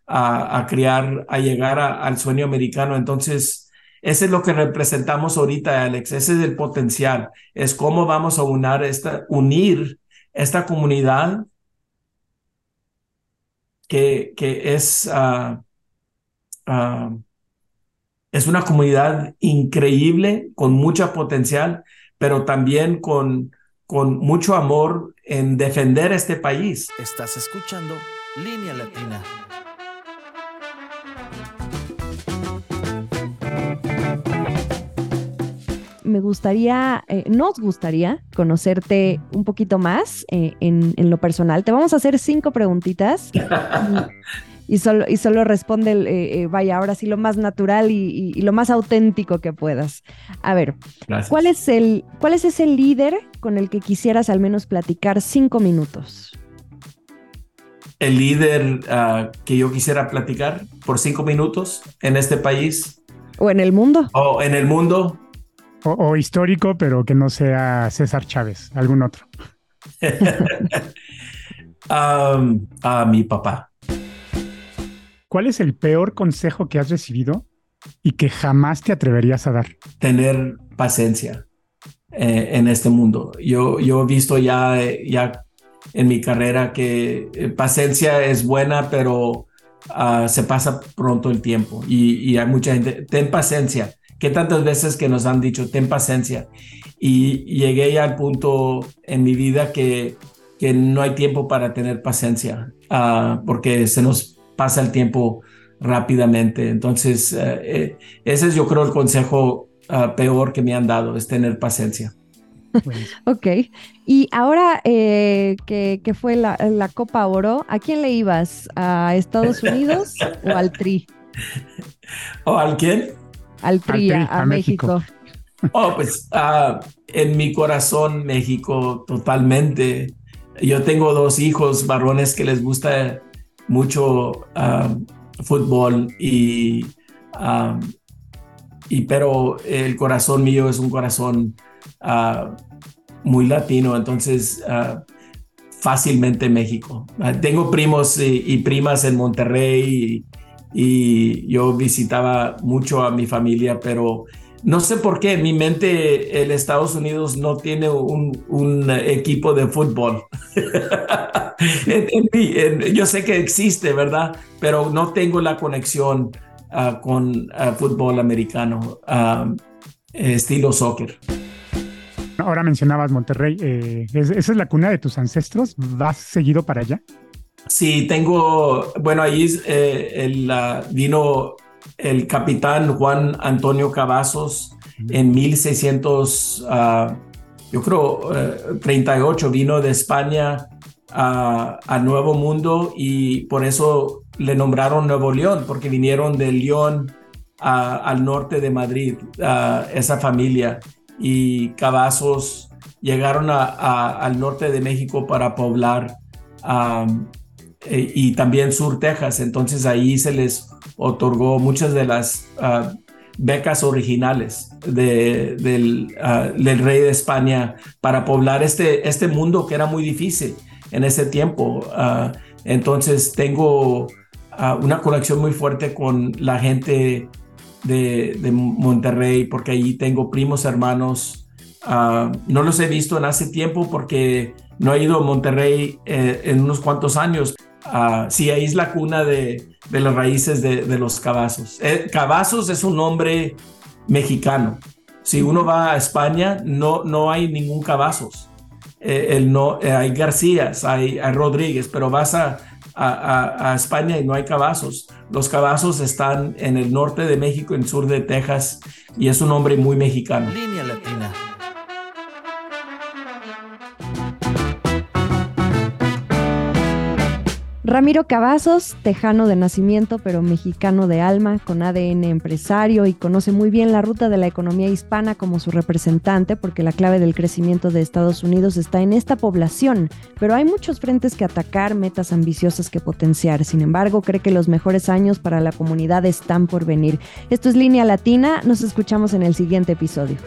a, a criar, a llegar al sueño americano. Entonces, ese es lo que representamos ahorita, Alex. Ese es el potencial. Es cómo vamos a unir esta, comunidad que, ah, ah, es una comunidad increíble, con mucha potencial, pero también con, con mucho amor en defender este país. Estás escuchando Línea Latina. Me gustaría, eh, nos gustaría conocerte un poquito más eh, en, lo personal. Te vamos a hacer cinco preguntitas. y, solo, y solo responde, eh, vaya, ahora sí lo más natural y, lo más auténtico que puedas. A ver, ¿cuál es, el, ¿cuál es ese líder con el que quisieras al menos platicar cinco minutos? El líder ah, que yo quisiera platicar por cinco minutos en este país. ¿O en el mundo? O en el mundo. O, histórico, pero que no sea César Chávez, algún otro. a mi papá. ¿Cuál es el peor consejo que has recibido y que jamás te atreverías a dar? Tener paciencia eh, en este mundo. Yo, yo he visto ya, ya en mi carrera que eh, paciencia es buena, pero ah, se pasa pronto el tiempo y, y hay mucha gente. Ten paciencia ¿Qué tantas veces que nos han dicho, ten paciencia? Y llegué ya al punto en mi vida que, que no hay tiempo para tener paciencia, uh, porque se nos pasa el tiempo rápidamente. Entonces, uh, eh, ese es yo creo el consejo uh, peor que me han dado, es tener paciencia. ok, y ahora eh, que, que, fue la, la Copa Oro, ¿a quién le ibas? ¿A Estados Unidos o al Tri? ¿O al quién? Al PRI, a, México. Oh, pues ah, en mi corazón México totalmente. Yo tengo dos hijos varones que les gusta mucho ah, fútbol y, ah, y pero el corazón mío es un corazón muy latino, entonces fácilmente México. tengo primos y, primas en Monterrey y, yo visitaba mucho a mi familia, pero no sé por qué, en mi mente el Estados Unidos no tiene un, equipo de fútbol. yo sé que existe, ¿verdad? Pero no tengo la conexión ah, con uh, fútbol americano, ah, estilo soccer. Ahora mencionabas Monterrey, eh, ¿esa es la cuna de tus ancestros? ¿Vas seguido para allá? Sí, tengo, bueno, ahí eh, el, vino el capitán Juan Antonio Cavazos en 1600, ah, yo creo, 38, eh, vino de España a, Nuevo Mundo y por eso le nombraron Nuevo León, porque vinieron de León al norte de Madrid, esa familia. Y Cavazos llegaron al norte de México para poblar eh, y también Sur Texas. Entonces ahí se les otorgó muchas de las ah, becas originales de, ah, del, rey de España para poblar este, este mundo que era muy difícil en ese tiempo. Ah, entonces tengo una conexión muy fuerte con la gente de, de Monterrey porque ahí tengo primos hermanos. no los he visto en hace tiempo porque no he ido a Monterrey eh, en unos cuantos años, Uh, sí, ahí es la cuna de, las raíces de, los cabazos. Eh, cabazos es un nombre mexicano. Si uno va a España, no, no hay ningún cabazos. Eh, no, eh, hay Garcías, hay, Rodríguez, pero vas a, a, España y no hay cabazos. Los cabazos están en el norte de México, en el sur de Texas, y es un nombre muy mexicano. Línea Latina. Ramiro Cavazos, tejano de nacimiento pero mexicano de alma, con ADN empresario y conoce muy bien la ruta de la economía hispana como su representante, porque la clave del crecimiento de Estados Unidos está en esta población. Pero hay muchos frentes que atacar, metas ambiciosas que potenciar. Sin embargo, cree que los mejores años para la comunidad están por venir. Esto es Línea Latina, nos escuchamos en el siguiente episodio.